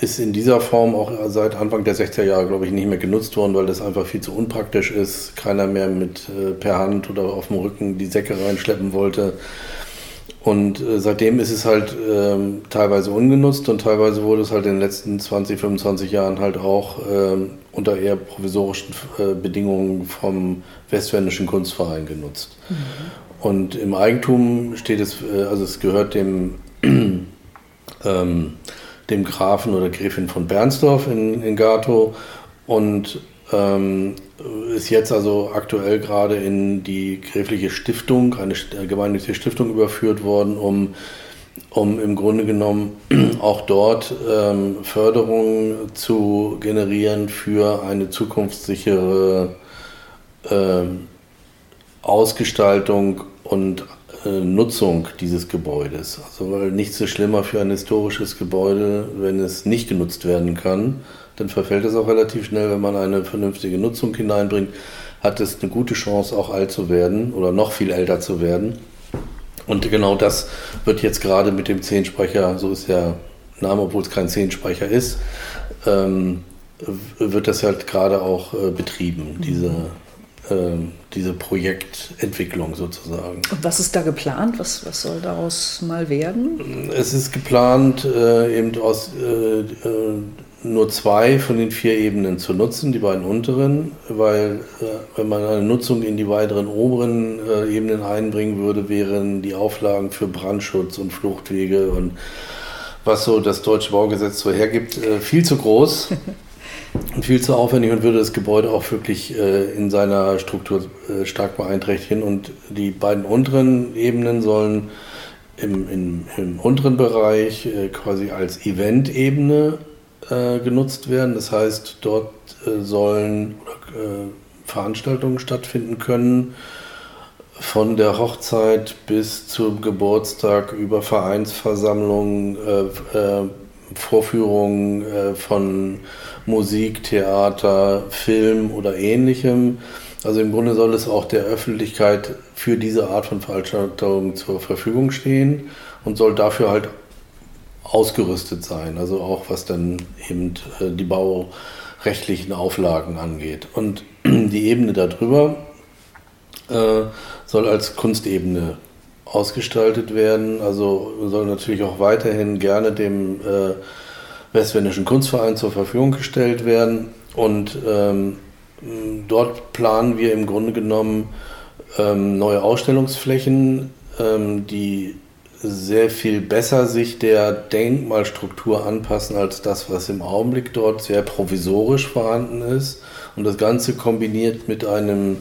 ist in dieser Form auch seit Anfang der 60er Jahre, glaube ich, nicht mehr genutzt worden, weil das einfach viel zu unpraktisch ist. Keiner mehr mit äh, per Hand oder auf dem Rücken die Säcke reinschleppen wollte. Und äh, seitdem ist es halt ähm, teilweise ungenutzt und teilweise wurde es halt in den letzten 20, 25 Jahren halt auch ähm, unter eher provisorischen äh, Bedingungen vom Westwendischen Kunstverein genutzt. Mhm. Und im Eigentum steht es, äh, also es gehört dem, ähm, dem Grafen oder Gräfin von Bernsdorf in, in Gato und ähm, ist jetzt also aktuell gerade in die gräfliche Stiftung, eine gemeinnützige Stiftung überführt worden, um, um im Grunde genommen auch dort ähm, Förderungen zu generieren für eine zukunftssichere äh, Ausgestaltung und äh, Nutzung dieses Gebäudes. Also weil nichts ist schlimmer für ein historisches Gebäude, wenn es nicht genutzt werden kann dann verfällt es auch relativ schnell, wenn man eine vernünftige Nutzung hineinbringt, hat es eine gute Chance, auch alt zu werden oder noch viel älter zu werden. Und genau das wird jetzt gerade mit dem Zehnsprecher, so ist der Name, obwohl es kein Zehnsprecher ist, ähm, wird das halt gerade auch äh, betrieben, diese, äh, diese Projektentwicklung sozusagen. Und was ist da geplant? Was, was soll daraus mal werden? Es ist geplant, äh, eben aus äh, äh, nur zwei von den vier Ebenen zu nutzen, die beiden unteren, weil äh, wenn man eine Nutzung in die weiteren oberen äh, Ebenen einbringen würde, wären die Auflagen für Brandschutz und Fluchtwege und was so das deutsche Baugesetz so hergibt, äh, viel zu groß und viel zu aufwendig und würde das Gebäude auch wirklich äh, in seiner Struktur äh, stark beeinträchtigen. Und die beiden unteren Ebenen sollen im, im, im unteren Bereich äh, quasi als Event-Ebene äh, genutzt werden. Das heißt, dort äh, sollen äh, Veranstaltungen stattfinden können, von der Hochzeit bis zum Geburtstag über Vereinsversammlungen, Vorführungen von Musik, Theater, Film oder ähnlichem. Also im Grunde soll es auch der Öffentlichkeit für diese Art von Veranstaltungen zur Verfügung stehen und soll dafür halt ausgerüstet sein, also auch was dann eben äh, die baurechtlichen Auflagen angeht. Und die Ebene darüber äh, soll als Kunstebene ausgestaltet werden, also soll natürlich auch weiterhin gerne dem äh, Westwendischen Kunstverein zur Verfügung gestellt werden. Und ähm, dort planen wir im Grunde genommen ähm, neue Ausstellungsflächen, ähm, die sehr viel besser sich der Denkmalstruktur anpassen als das, was im Augenblick dort sehr provisorisch vorhanden ist. Und das Ganze kombiniert mit einem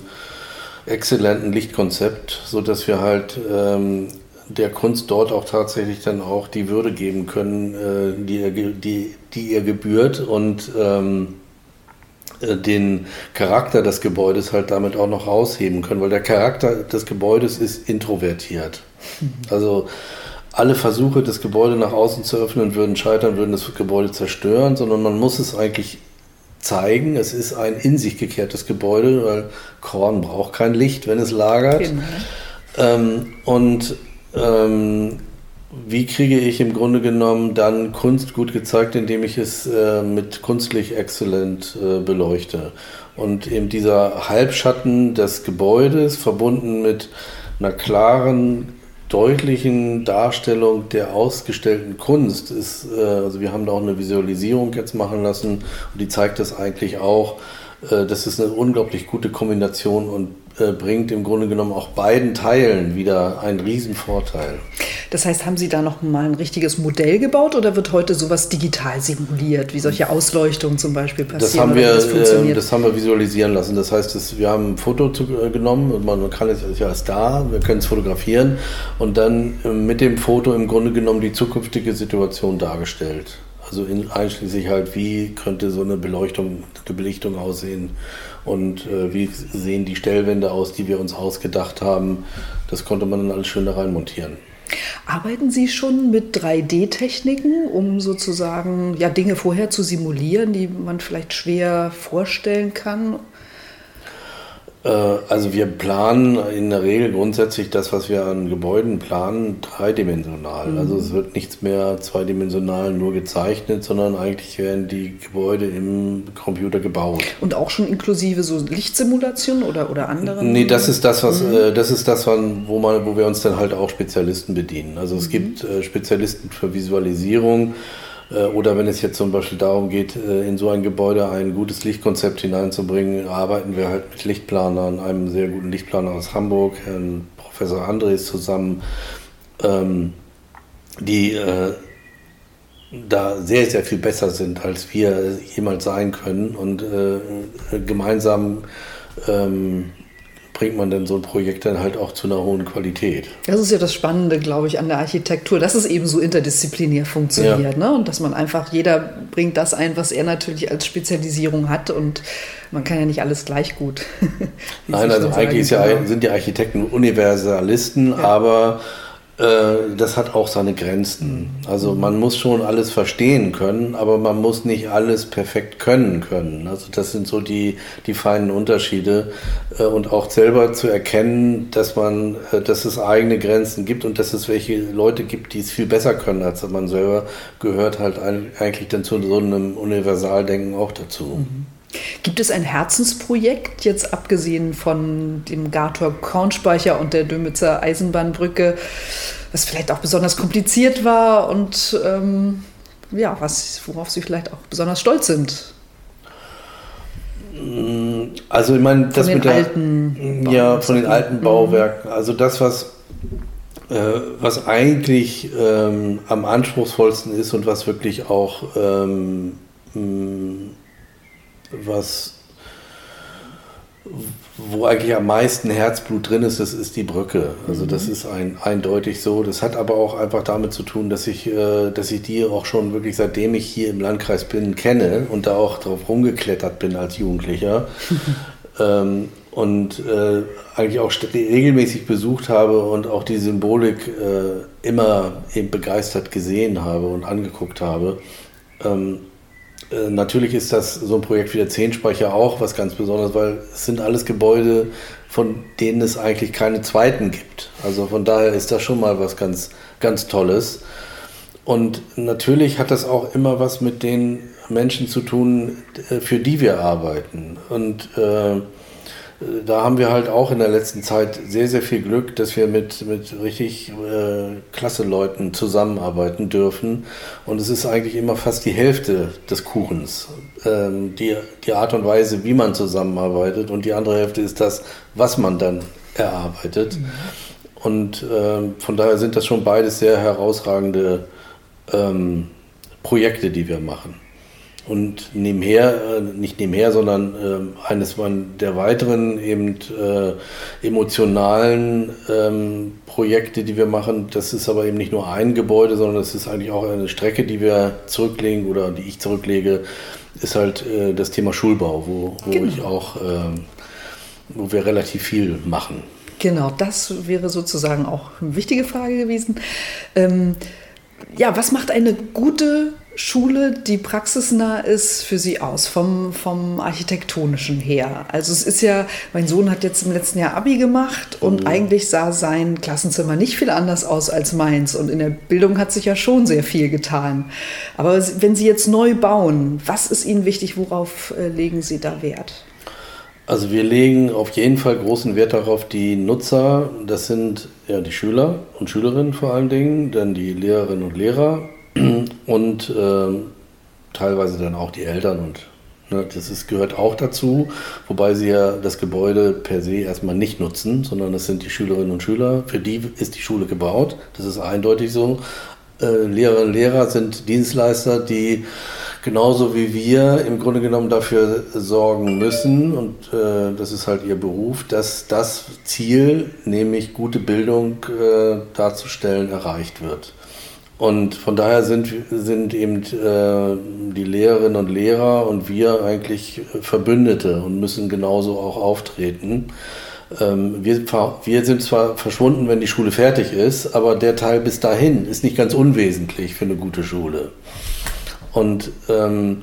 exzellenten Lichtkonzept, sodass wir halt ähm, der Kunst dort auch tatsächlich dann auch die Würde geben können, äh, die, ihr, die, die ihr gebührt und ähm, äh, den Charakter des Gebäudes halt damit auch noch rausheben können, weil der Charakter des Gebäudes ist introvertiert. Also alle Versuche, das Gebäude nach außen zu öffnen, würden scheitern, würden das Gebäude zerstören, sondern man muss es eigentlich zeigen. Es ist ein in sich gekehrtes Gebäude, weil Korn braucht kein Licht, wenn es lagert. Genau. Ähm, und ähm, wie kriege ich im Grunde genommen dann Kunst gut gezeigt, indem ich es äh, mit kunstlich exzellent äh, beleuchte? Und eben dieser Halbschatten des Gebäudes verbunden mit einer klaren deutlichen Darstellung der ausgestellten Kunst ist, äh, also wir haben da auch eine Visualisierung jetzt machen lassen und die zeigt das eigentlich auch. Äh, das ist eine unglaublich gute Kombination und äh, bringt im Grunde genommen auch beiden Teilen wieder einen riesen Vorteil. Das heißt, haben Sie da noch mal ein richtiges Modell gebaut oder wird heute sowas digital simuliert, wie solche Ausleuchtungen zum Beispiel passieren? Das haben, wir, das, äh, das haben wir visualisieren lassen. Das heißt, das, wir haben ein Foto zu, äh, genommen und man kann es ja als da, wir können es fotografieren und dann äh, mit dem Foto im Grunde genommen die zukünftige Situation dargestellt. Also in, einschließlich halt, wie könnte so eine Beleuchtung, eine Belichtung aussehen und äh, wie sehen die Stellwände aus, die wir uns ausgedacht haben. Das konnte man dann alles schön da reinmontieren. Arbeiten Sie schon mit 3D-Techniken, um sozusagen ja, Dinge vorher zu simulieren, die man vielleicht schwer vorstellen kann? Äh, also wir planen in der Regel grundsätzlich das, was wir an Gebäuden planen, dreidimensional. Mhm. Also es wird nichts mehr zweidimensional nur gezeichnet, sondern eigentlich werden die Gebäude im Computer gebaut. Und auch schon inklusive so Lichtsimulationen oder, oder anderen? Nee, das ist das, was, mhm. äh, das ist das, wo, man, wo wir uns dann halt auch Spezialisten bedienen. Also es mhm. gibt äh, Spezialisten für Visualisierung. Äh, oder wenn es jetzt zum Beispiel darum geht, äh, in so ein Gebäude ein gutes Lichtkonzept hineinzubringen, arbeiten wir halt mit Lichtplanern, einem sehr guten Lichtplaner aus Hamburg, Herrn Professor Andres zusammen, ähm, die äh, da sehr, sehr viel besser sind, als wir jemals sein können und gemeinsam ähm, bringt man denn so ein Projekt dann halt auch zu einer hohen Qualität. Das ist ja das Spannende, glaube ich, an der Architektur, dass es eben so interdisziplinär funktioniert. Ja. Ne? Und dass man einfach, jeder bringt das ein, was er natürlich als Spezialisierung hat. Und man kann ja nicht alles gleich gut. Nein, also eigentlich ja, sind die Architekten Universalisten, ja. aber äh, das hat auch seine Grenzen. Also man muss schon alles verstehen können, aber man muss nicht alles perfekt können können. Also das sind so die, die feinen Unterschiede äh, und auch selber zu erkennen, dass man, äh, dass es eigene Grenzen gibt und dass es welche Leute gibt, die es viel besser können als man selber, gehört halt eigentlich dann zu so einem Universaldenken auch dazu. Mhm. Gibt es ein Herzensprojekt, jetzt abgesehen von dem Gartor Kornspeicher und der Dömitzer Eisenbahnbrücke, was vielleicht auch besonders kompliziert war und ähm, ja, was, worauf Sie vielleicht auch besonders stolz sind? Also ich meine, das mit der alten ja von den alten mhm. Bauwerken. Also das, was äh, was eigentlich ähm, am anspruchsvollsten ist und was wirklich auch ähm, was wo eigentlich am meisten Herzblut drin ist, das ist die Brücke. Also das mhm. ist ein, eindeutig so. Das hat aber auch einfach damit zu tun, dass ich, äh, dass ich die auch schon wirklich seitdem ich hier im Landkreis bin, kenne und da auch drauf rumgeklettert bin als Jugendlicher. ähm, und äh, eigentlich auch regelmäßig besucht habe und auch die Symbolik äh, immer eben begeistert gesehen habe und angeguckt habe. Ähm, äh, natürlich ist das so ein Projekt wie der Zehnspeicher auch was ganz Besonderes, weil es sind alles Gebäude, von denen es eigentlich keine zweiten gibt. Also von daher ist das schon mal was ganz, ganz Tolles. Und natürlich hat das auch immer was mit den Menschen zu tun, äh, für die wir arbeiten. Und äh, da haben wir halt auch in der letzten Zeit sehr, sehr viel Glück, dass wir mit, mit richtig äh, klasse Leuten zusammenarbeiten dürfen. Und es ist eigentlich immer fast die Hälfte des Kuchens, ähm, die, die Art und Weise, wie man zusammenarbeitet. Und die andere Hälfte ist das, was man dann erarbeitet. Mhm. Und ähm, von daher sind das schon beides sehr herausragende ähm, Projekte, die wir machen. Und nebenher, äh, nicht nebenher, sondern äh, eines der weiteren eben äh, emotionalen ähm, Projekte, die wir machen, das ist aber eben nicht nur ein Gebäude, sondern das ist eigentlich auch eine Strecke, die wir zurücklegen oder die ich zurücklege, ist halt äh, das Thema Schulbau, wo, wo genau. ich auch, ähm, wo wir relativ viel machen. Genau, das wäre sozusagen auch eine wichtige Frage gewesen. Ähm, ja, was macht eine gute Schule, die praxisnah ist, für Sie aus, vom, vom Architektonischen her? Also es ist ja, mein Sohn hat jetzt im letzten Jahr Abi gemacht und mhm. eigentlich sah sein Klassenzimmer nicht viel anders aus als meins. Und in der Bildung hat sich ja schon sehr viel getan. Aber wenn Sie jetzt neu bauen, was ist Ihnen wichtig, worauf äh, legen Sie da Wert? Also wir legen auf jeden Fall großen Wert darauf, die Nutzer, das sind ja die Schüler und Schülerinnen vor allen Dingen, dann die Lehrerinnen und Lehrer und äh, teilweise dann auch die Eltern und ne, das ist, gehört auch dazu, wobei sie ja das Gebäude per se erstmal nicht nutzen, sondern das sind die Schülerinnen und Schüler. Für die ist die Schule gebaut, das ist eindeutig so. Äh, Lehrerinnen und Lehrer sind Dienstleister, die genauso wie wir im Grunde genommen dafür sorgen müssen, und äh, das ist halt ihr Beruf, dass das Ziel, nämlich gute Bildung äh, darzustellen, erreicht wird. Und von daher sind, sind eben äh, die Lehrerinnen und Lehrer und wir eigentlich Verbündete und müssen genauso auch auftreten. Ähm, wir, wir sind zwar verschwunden, wenn die Schule fertig ist, aber der Teil bis dahin ist nicht ganz unwesentlich für eine gute Schule. Und ähm,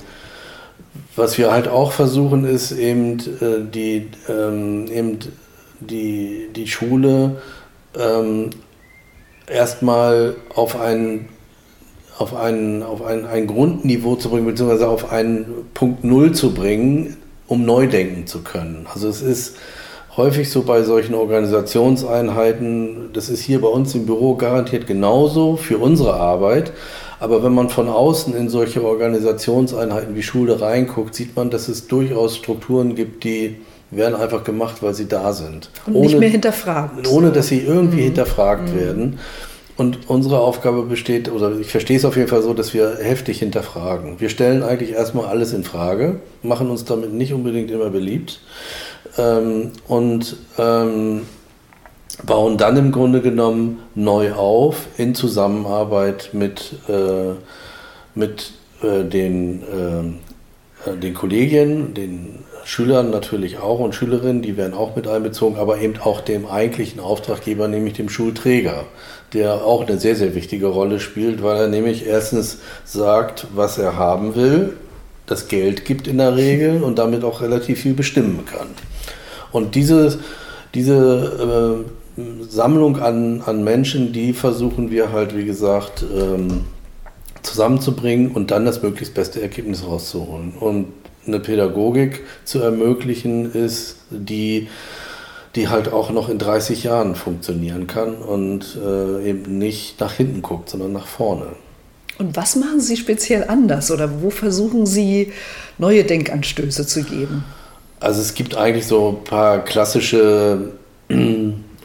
was wir halt auch versuchen, ist eben äh, die, ähm, eben die, die Schule ähm, erstmal auf ein, auf, ein, auf ein, ein Grundniveau zu bringen, beziehungsweise auf einen Punkt Null zu bringen, um neu denken zu können. Also es ist häufig so bei solchen Organisationseinheiten, das ist hier bei uns im Büro garantiert genauso für unsere Arbeit, aber wenn man von außen in solche Organisationseinheiten wie Schule reinguckt, sieht man, dass es durchaus Strukturen gibt, die werden einfach gemacht, weil sie da sind. Und ohne, nicht mehr hinterfragt. Ohne dass sie irgendwie mhm. hinterfragt mhm. werden. Und unsere Aufgabe besteht, oder ich verstehe es auf jeden Fall so, dass wir heftig hinterfragen. Wir stellen eigentlich erstmal alles in Frage, machen uns damit nicht unbedingt immer beliebt ähm, und ähm, bauen dann im Grunde genommen neu auf in Zusammenarbeit mit, äh, mit äh, den, äh, den Kollegien, den Schülern natürlich auch und Schülerinnen, die werden auch mit einbezogen, aber eben auch dem eigentlichen Auftraggeber, nämlich dem Schulträger, der auch eine sehr, sehr wichtige Rolle spielt, weil er nämlich erstens sagt, was er haben will, das Geld gibt in der Regel und damit auch relativ viel bestimmen kann. Und diese, diese äh, Sammlung an, an Menschen, die versuchen wir halt, wie gesagt, ähm, zusammenzubringen und dann das möglichst beste Ergebnis rauszuholen. Und eine Pädagogik zu ermöglichen ist, die, die halt auch noch in 30 Jahren funktionieren kann und äh, eben nicht nach hinten guckt, sondern nach vorne. Und was machen Sie speziell anders oder wo versuchen Sie neue Denkanstöße zu geben? Also es gibt eigentlich so ein paar klassische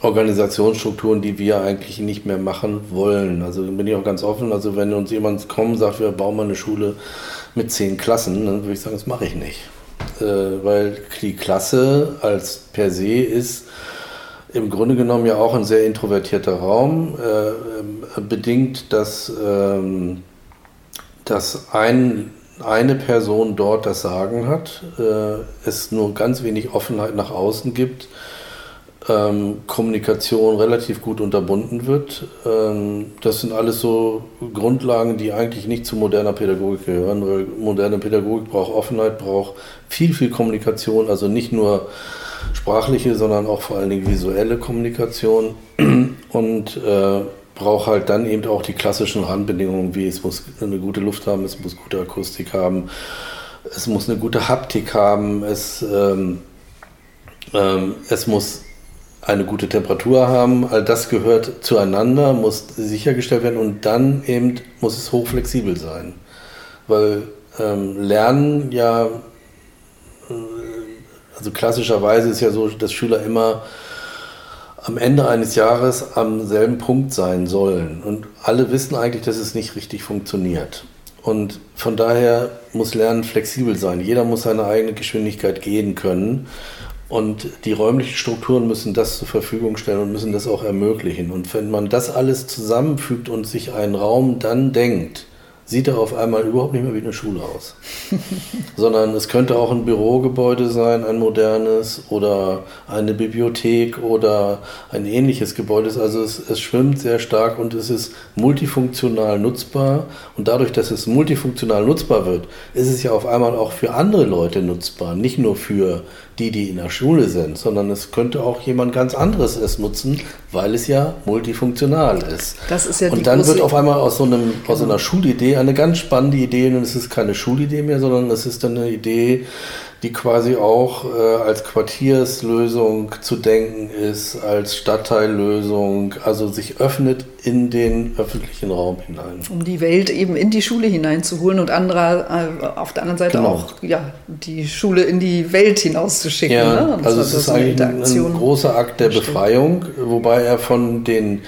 Organisationsstrukturen, die wir eigentlich nicht mehr machen wollen. Also bin ich auch ganz offen. Also wenn uns jemand kommt und sagt, wir bauen mal eine Schule mit zehn Klassen, dann würde ich sagen, das mache ich nicht. Äh, weil die Klasse als per se ist im Grunde genommen ja auch ein sehr introvertierter Raum, äh, bedingt, dass, ähm, dass ein, eine Person dort das Sagen hat, äh, es nur ganz wenig Offenheit nach außen gibt ähm, Kommunikation relativ gut unterbunden wird. Ähm, das sind alles so Grundlagen, die eigentlich nicht zu moderner Pädagogik gehören, moderne Pädagogik braucht Offenheit, braucht viel, viel Kommunikation, also nicht nur sprachliche, sondern auch vor allen Dingen visuelle Kommunikation und äh, braucht halt dann eben auch die klassischen Randbedingungen, wie es muss eine gute Luft haben, es muss gute Akustik haben, es muss eine gute Haptik haben, es, ähm, ähm, es muss eine gute Temperatur haben. All das gehört zueinander, muss sichergestellt werden und dann eben muss es hochflexibel sein. Weil ähm, Lernen ja, äh, also klassischerweise ist ja so, dass Schüler immer am Ende eines Jahres am selben Punkt sein sollen. Und alle wissen eigentlich, dass es nicht richtig funktioniert. Und von daher muss Lernen flexibel sein. Jeder muss seine eigene Geschwindigkeit gehen können. Und die räumlichen Strukturen müssen das zur Verfügung stellen und müssen das auch ermöglichen. Und wenn man das alles zusammenfügt und sich einen Raum dann denkt, sieht er auf einmal überhaupt nicht mehr wie eine Schule aus. Sondern es könnte auch ein Bürogebäude sein, ein modernes oder eine Bibliothek oder ein ähnliches Gebäude. Also es, es schwimmt sehr stark und es ist multifunktional nutzbar. Und dadurch, dass es multifunktional nutzbar wird, ist es ja auf einmal auch für andere Leute nutzbar. Nicht nur für die, die in der Schule sind, sondern es könnte auch jemand ganz anderes es nutzen, weil es ja multifunktional ist. Das ist ja und dann wird auf einmal aus so, einem, aus so einer Schulidee eine ganz spannende Idee und es ist keine Schulidee mehr, sondern es ist eine Idee, die quasi auch äh, als Quartierslösung zu denken ist, als Stadtteillösung, also sich öffnet in den öffentlichen Raum hinein. Um die Welt eben in die Schule hineinzuholen und anderer, äh, auf der anderen Seite Genau. auch ja, die Schule in die Welt hinauszuschicken. Ja, ne? Also es ist so eigentlich ein, großer Akt der. Befreiung, wobei er von den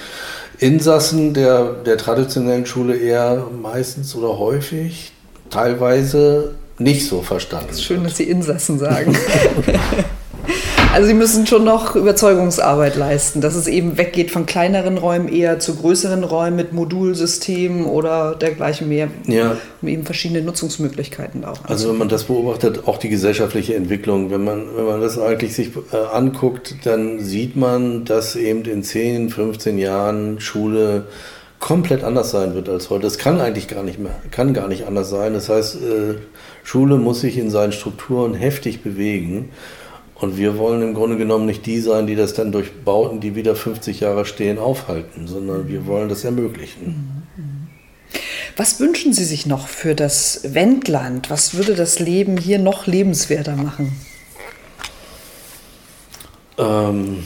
Insassen der, der traditionellen Schule eher meistens oder häufig teilweise nicht so verstanden wird. Schön, dass Sie Insassen sagen. also Sie müssen schon noch Überzeugungsarbeit leisten, dass es eben weggeht von kleineren Räumen eher zu größeren Räumen mit Modulsystemen oder dergleichen mehr, Ja. um eben verschiedene Nutzungsmöglichkeiten auch Also wenn man das beobachtet, auch die gesellschaftliche Entwicklung, wenn man, wenn man das eigentlich sich äh, anguckt, dann sieht man, dass eben in 10, 15 Jahren Schule komplett anders sein wird als heute. Das kann eigentlich gar nicht mehr, kann gar nicht anders sein. Das heißt, äh, Schule muss sich in seinen Strukturen heftig bewegen. Und wir wollen im Grunde genommen nicht die sein, die das dann durch Bauten, die wieder 50 Jahre stehen, aufhalten, sondern wir wollen das ermöglichen. Was wünschen Sie sich noch für das Wendland? Was würde das Leben hier noch lebenswerter machen? Ähm,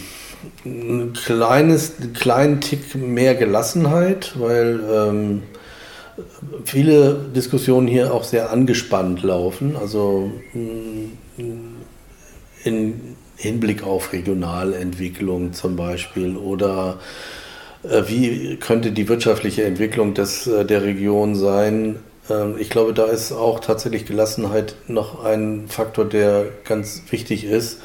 ein kleines, einen kleinen Tick mehr Gelassenheit, weil ähm, viele Diskussionen hier auch sehr angespannt laufen. Also mh, in Hinblick auf Regionalentwicklung zum Beispiel oder äh, wie könnte die wirtschaftliche Entwicklung des, äh, der Region sein. Ähm, Ich glaube, da ist auch tatsächlich Gelassenheit noch ein Faktor, der ganz wichtig ist,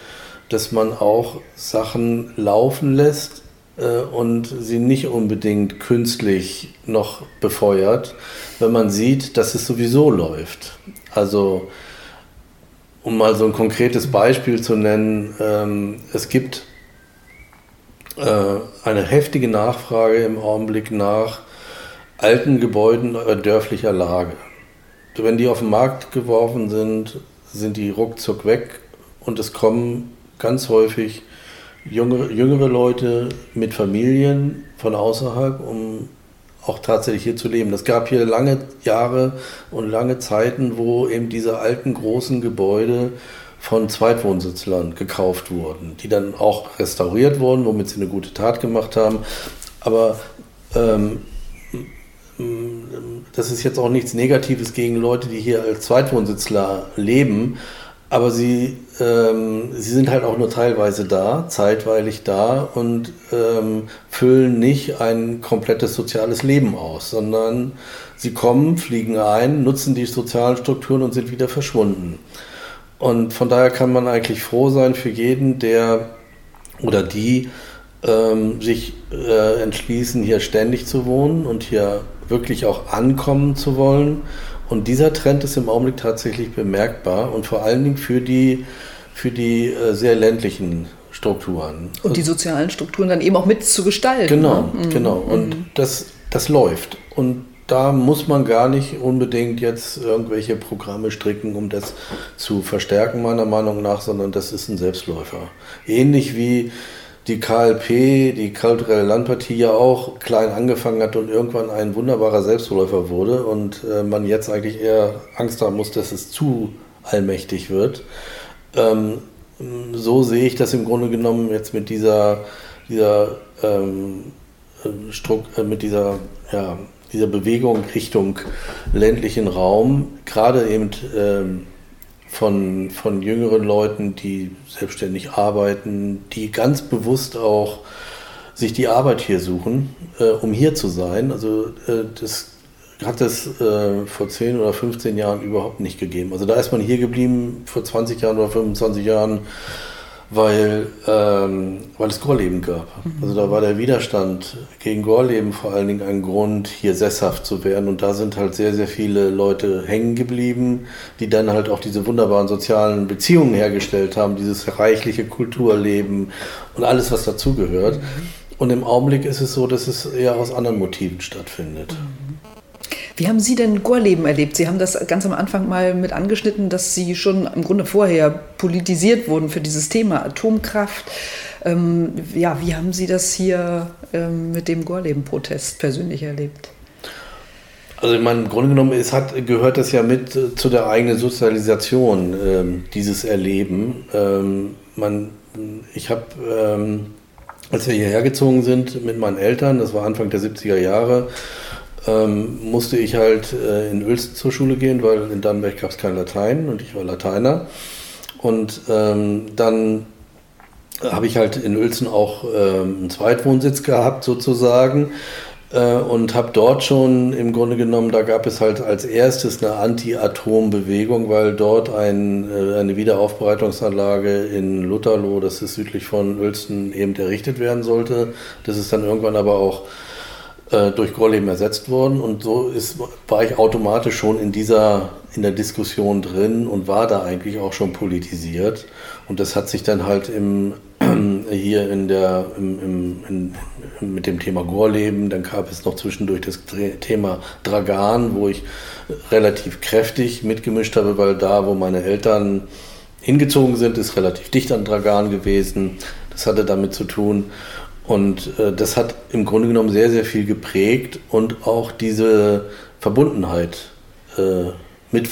dass man auch Sachen laufen lässt äh, und sie nicht unbedingt künstlich noch befeuert, wenn man sieht, dass es sowieso läuft. Also um mal so ein konkretes Beispiel zu nennen, ähm, es gibt äh, eine heftige Nachfrage im Augenblick nach alten Gebäuden äh, dörflicher Lage. Wenn die auf den Markt geworfen sind, sind die ruckzuck weg und es kommen ganz häufig jüngere, jüngere Leute mit Familien von außerhalb, um auch tatsächlich hier zu leben. Es gab hier lange Jahre und lange Zeiten, wo eben diese alten großen Gebäude von Zweitwohnsitzlern gekauft wurden, die dann auch restauriert wurden, womit sie eine gute Tat gemacht haben. Aber ähm, das ist jetzt auch nichts Negatives gegen Leute, die hier als Zweitwohnsitzler leben, aber sie, ähm, sie sind halt auch nur teilweise da, zeitweilig da und ähm, füllen nicht ein komplettes soziales Leben aus, sondern sie kommen, fliegen ein, nutzen die sozialen Strukturen und sind wieder verschwunden. Und von daher kann man eigentlich froh sein für jeden, der oder die ähm, sich äh, entschließen, hier ständig zu wohnen und hier wirklich auch ankommen zu wollen. Und dieser Trend ist im Augenblick tatsächlich bemerkbar und vor allen Dingen für die, für die äh, sehr ländlichen Strukturen. Und die sozialen Strukturen dann eben auch mit zu gestalten. Genau, ne? genau. Und das, das läuft. Und da muss man gar nicht unbedingt jetzt irgendwelche Programme stricken, um das zu verstärken, meiner Meinung nach, sondern das ist ein Selbstläufer. Ähnlich wie die KLP, die kulturelle Landpartie ja auch klein angefangen hat und irgendwann ein wunderbarer Selbstläufer wurde und äh, man jetzt eigentlich eher Angst haben muss, dass es zu allmächtig wird. Ähm, so sehe ich das im Grunde genommen jetzt mit dieser, dieser ähm, Struck, äh, mit dieser, ja, dieser Bewegung Richtung ländlichen Raum, gerade eben ähm, von, von jüngeren Leuten, die selbstständig arbeiten, die ganz bewusst auch sich die Arbeit hier suchen, äh, um hier zu sein. Also äh, das hat es äh, vor 10 oder 15 Jahren überhaupt nicht gegeben. Also da ist man hier geblieben vor 20 Jahren oder 25 Jahren, weil, ähm, weil es Gorleben gab. Also da war der Widerstand gegen Gorleben vor allen Dingen ein Grund, hier sesshaft zu werden. Und da sind halt sehr, sehr viele Leute hängen geblieben, die dann halt auch diese wunderbaren sozialen Beziehungen hergestellt haben, dieses reichliche Kulturleben und alles, was dazugehört. Und im Augenblick ist es so, dass es eher aus anderen Motiven stattfindet. Wie haben Sie denn Gorleben erlebt? Sie haben das ganz am Anfang mal mit angeschnitten, dass Sie schon im Grunde vorher politisiert wurden für dieses Thema Atomkraft. Ähm, ja, wie haben Sie das hier ähm, mit dem Gorleben-Protest persönlich erlebt? Also ich meine, im Grunde genommen es hat, gehört das ja mit äh, zu der eigenen Sozialisation, ähm, dieses Erleben. Ähm, man, ich habe, ähm, als wir hierher gezogen sind mit meinen Eltern, das war Anfang der 70er Jahre, ähm, musste ich halt äh, in Uelzen zur Schule gehen, weil in Dannenberg gab es kein Latein und ich war Lateiner. Und ähm, dann habe ich halt in Uelzen auch ähm, einen Zweitwohnsitz gehabt sozusagen äh, und habe dort schon im Grunde genommen, da gab es halt als erstes eine Anti-Atom-Bewegung, weil dort ein, äh, eine Wiederaufbereitungsanlage in Lutherloh, das ist südlich von Uelzen, eben errichtet werden sollte. Das ist dann irgendwann aber auch äh, durch Gorleben ersetzt worden und so ist, war ich automatisch schon in dieser in der Diskussion drin und war da eigentlich auch schon politisiert und das hat sich dann halt im hier in der im, im, in, mit dem Thema Gorleben, dann gab es noch zwischendurch das Thema Dragan, wo ich relativ kräftig mitgemischt habe, weil da, wo meine Eltern hingezogen sind, ist relativ dicht an Dragan gewesen. Das hatte damit zu tun. Und äh, das hat im Grunde genommen sehr, sehr viel geprägt und auch diese Verbundenheit äh, mit.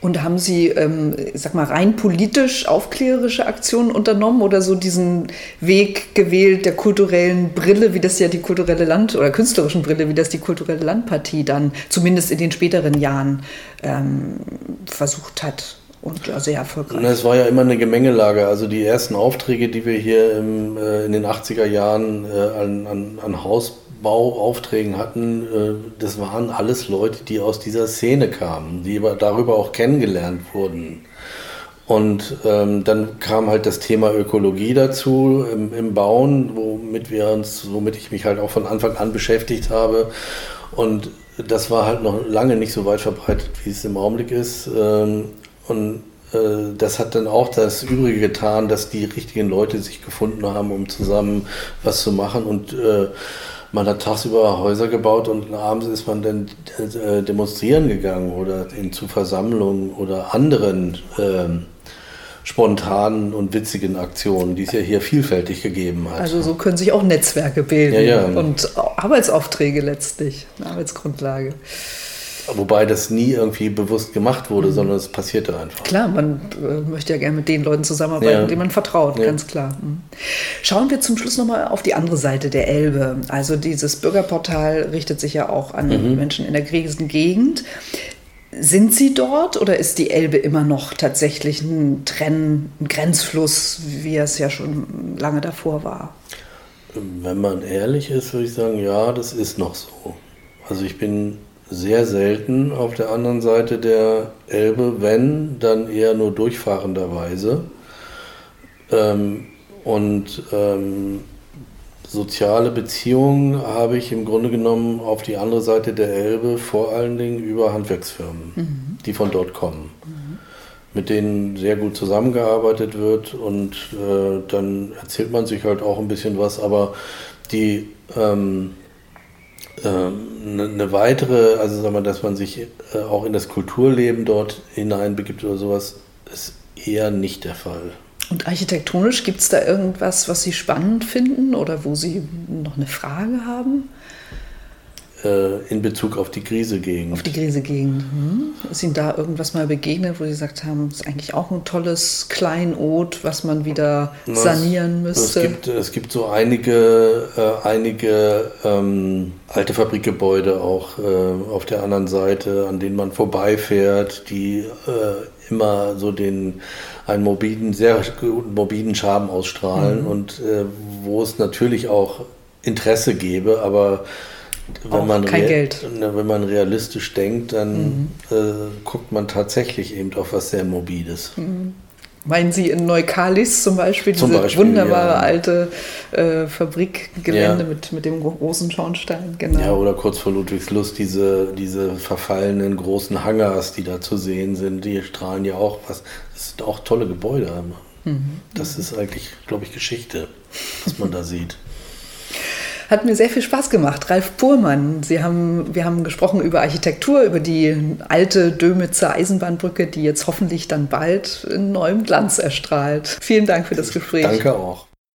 Und haben Sie, ähm, sag mal, rein politisch aufklärerische Aktionen unternommen oder so diesen Weg gewählt der kulturellen Brille, wie das ja die kulturelle Land- oder künstlerischen Brille, wie das die kulturelle Landpartie dann zumindest in den späteren Jahren ähm, versucht hat und ja, sehr erfolgreich. Es war ja immer eine Gemengelage. Also die ersten Aufträge, die wir hier im, äh, in den 80er Jahren äh, an, an, an, Hausbauaufträgen hatten, äh, das waren alles Leute, die aus dieser Szene kamen, die darüber auch kennengelernt wurden. Und ähm, dann kam halt das Thema Ökologie dazu im, im Bauen, womit wir uns, womit ich mich halt auch von Anfang an beschäftigt habe. Und das war halt noch lange nicht so weit verbreitet, wie es im Augenblick ist. Ähm, und äh, das hat dann auch das Übrige getan, dass die richtigen Leute sich gefunden haben, um zusammen was zu machen. Und äh, man hat tagsüber Häuser gebaut und abends ist man dann äh, demonstrieren gegangen oder in, zu Versammlungen oder anderen ähm, spontanen und witzigen Aktionen, die es ja hier vielfältig gegeben hat. Also so können sich auch Netzwerke bilden ja, ja. und Arbeitsaufträge letztlich, eine Arbeitsgrundlage. Wobei das nie irgendwie bewusst gemacht wurde, mhm. sondern es passierte einfach. Klar, man äh, möchte ja gerne mit den Leuten zusammenarbeiten, ja. denen man vertraut, ja. ganz klar. Mhm. Schauen wir zum Schluss nochmal auf die andere Seite der Elbe. Also dieses Bürgerportal richtet sich ja auch an mhm. Menschen in der Gegend. Sind Sie dort oder ist die Elbe immer noch tatsächlich ein Trenn, ein Grenzfluss, wie es ja schon lange davor war? Wenn man ehrlich ist, würde ich sagen, ja, das ist noch so. Also ich bin sehr selten auf der anderen Seite der Elbe, wenn, dann eher nur durchfahrenderweise. Ähm, und ähm, soziale Beziehungen habe ich im Grunde genommen auf die andere Seite der Elbe vor allen Dingen über Handwerksfirmen, mhm. die von dort kommen, mhm. mit denen sehr gut zusammengearbeitet wird und äh, dann erzählt man sich halt auch ein bisschen was, aber die ähm, eine ähm, ne weitere, also sagen wir, dass man sich äh, auch in das Kulturleben dort hineinbegibt oder sowas, ist eher nicht der Fall. Und architektonisch gibt es da irgendwas, was Sie spannend finden oder wo Sie noch eine Frage haben? Äh, in Bezug auf die Grise-Gegend. Auf die Grise-Gegend. Hm. Ist Ihnen da irgendwas mal begegnet, wo Sie gesagt haben, das ist eigentlich auch ein tolles Kleinod, was man wieder sanieren müsste? Es gibt, es gibt so einige, äh, einige ähm, alte Fabrikgebäude auch äh, auf der anderen Seite, an denen man vorbeifährt, die äh, immer so den einen morbiden, sehr guten morbiden Charme ausstrahlen mhm. und äh, wo es natürlich auch Interesse gäbe, aber wenn man, kein Geld. wenn man realistisch denkt, dann mhm. äh, guckt man tatsächlich eben auf was sehr Morbides. Mhm. Meinen Sie in Neukalis zum Beispiel, zum diese Beispiel, wunderbare ja. alte äh, Fabrikgelände ja. mit, mit dem großen Schornstein? Genau. Ja, oder kurz vor Ludwigslust diese, diese verfallenen großen Hangars, die da zu sehen sind, die strahlen ja auch was. Das sind auch tolle Gebäude. Mhm. Das ist eigentlich, glaube ich, Geschichte, was man da sieht. Hat mir sehr viel Spaß gemacht. Ralf Pohlmann, Sie haben, wir haben gesprochen über Architektur, über die alte Dömitzer Eisenbahnbrücke, die jetzt hoffentlich dann bald in neuem Glanz erstrahlt. Vielen Dank für das Gespräch. Danke auch.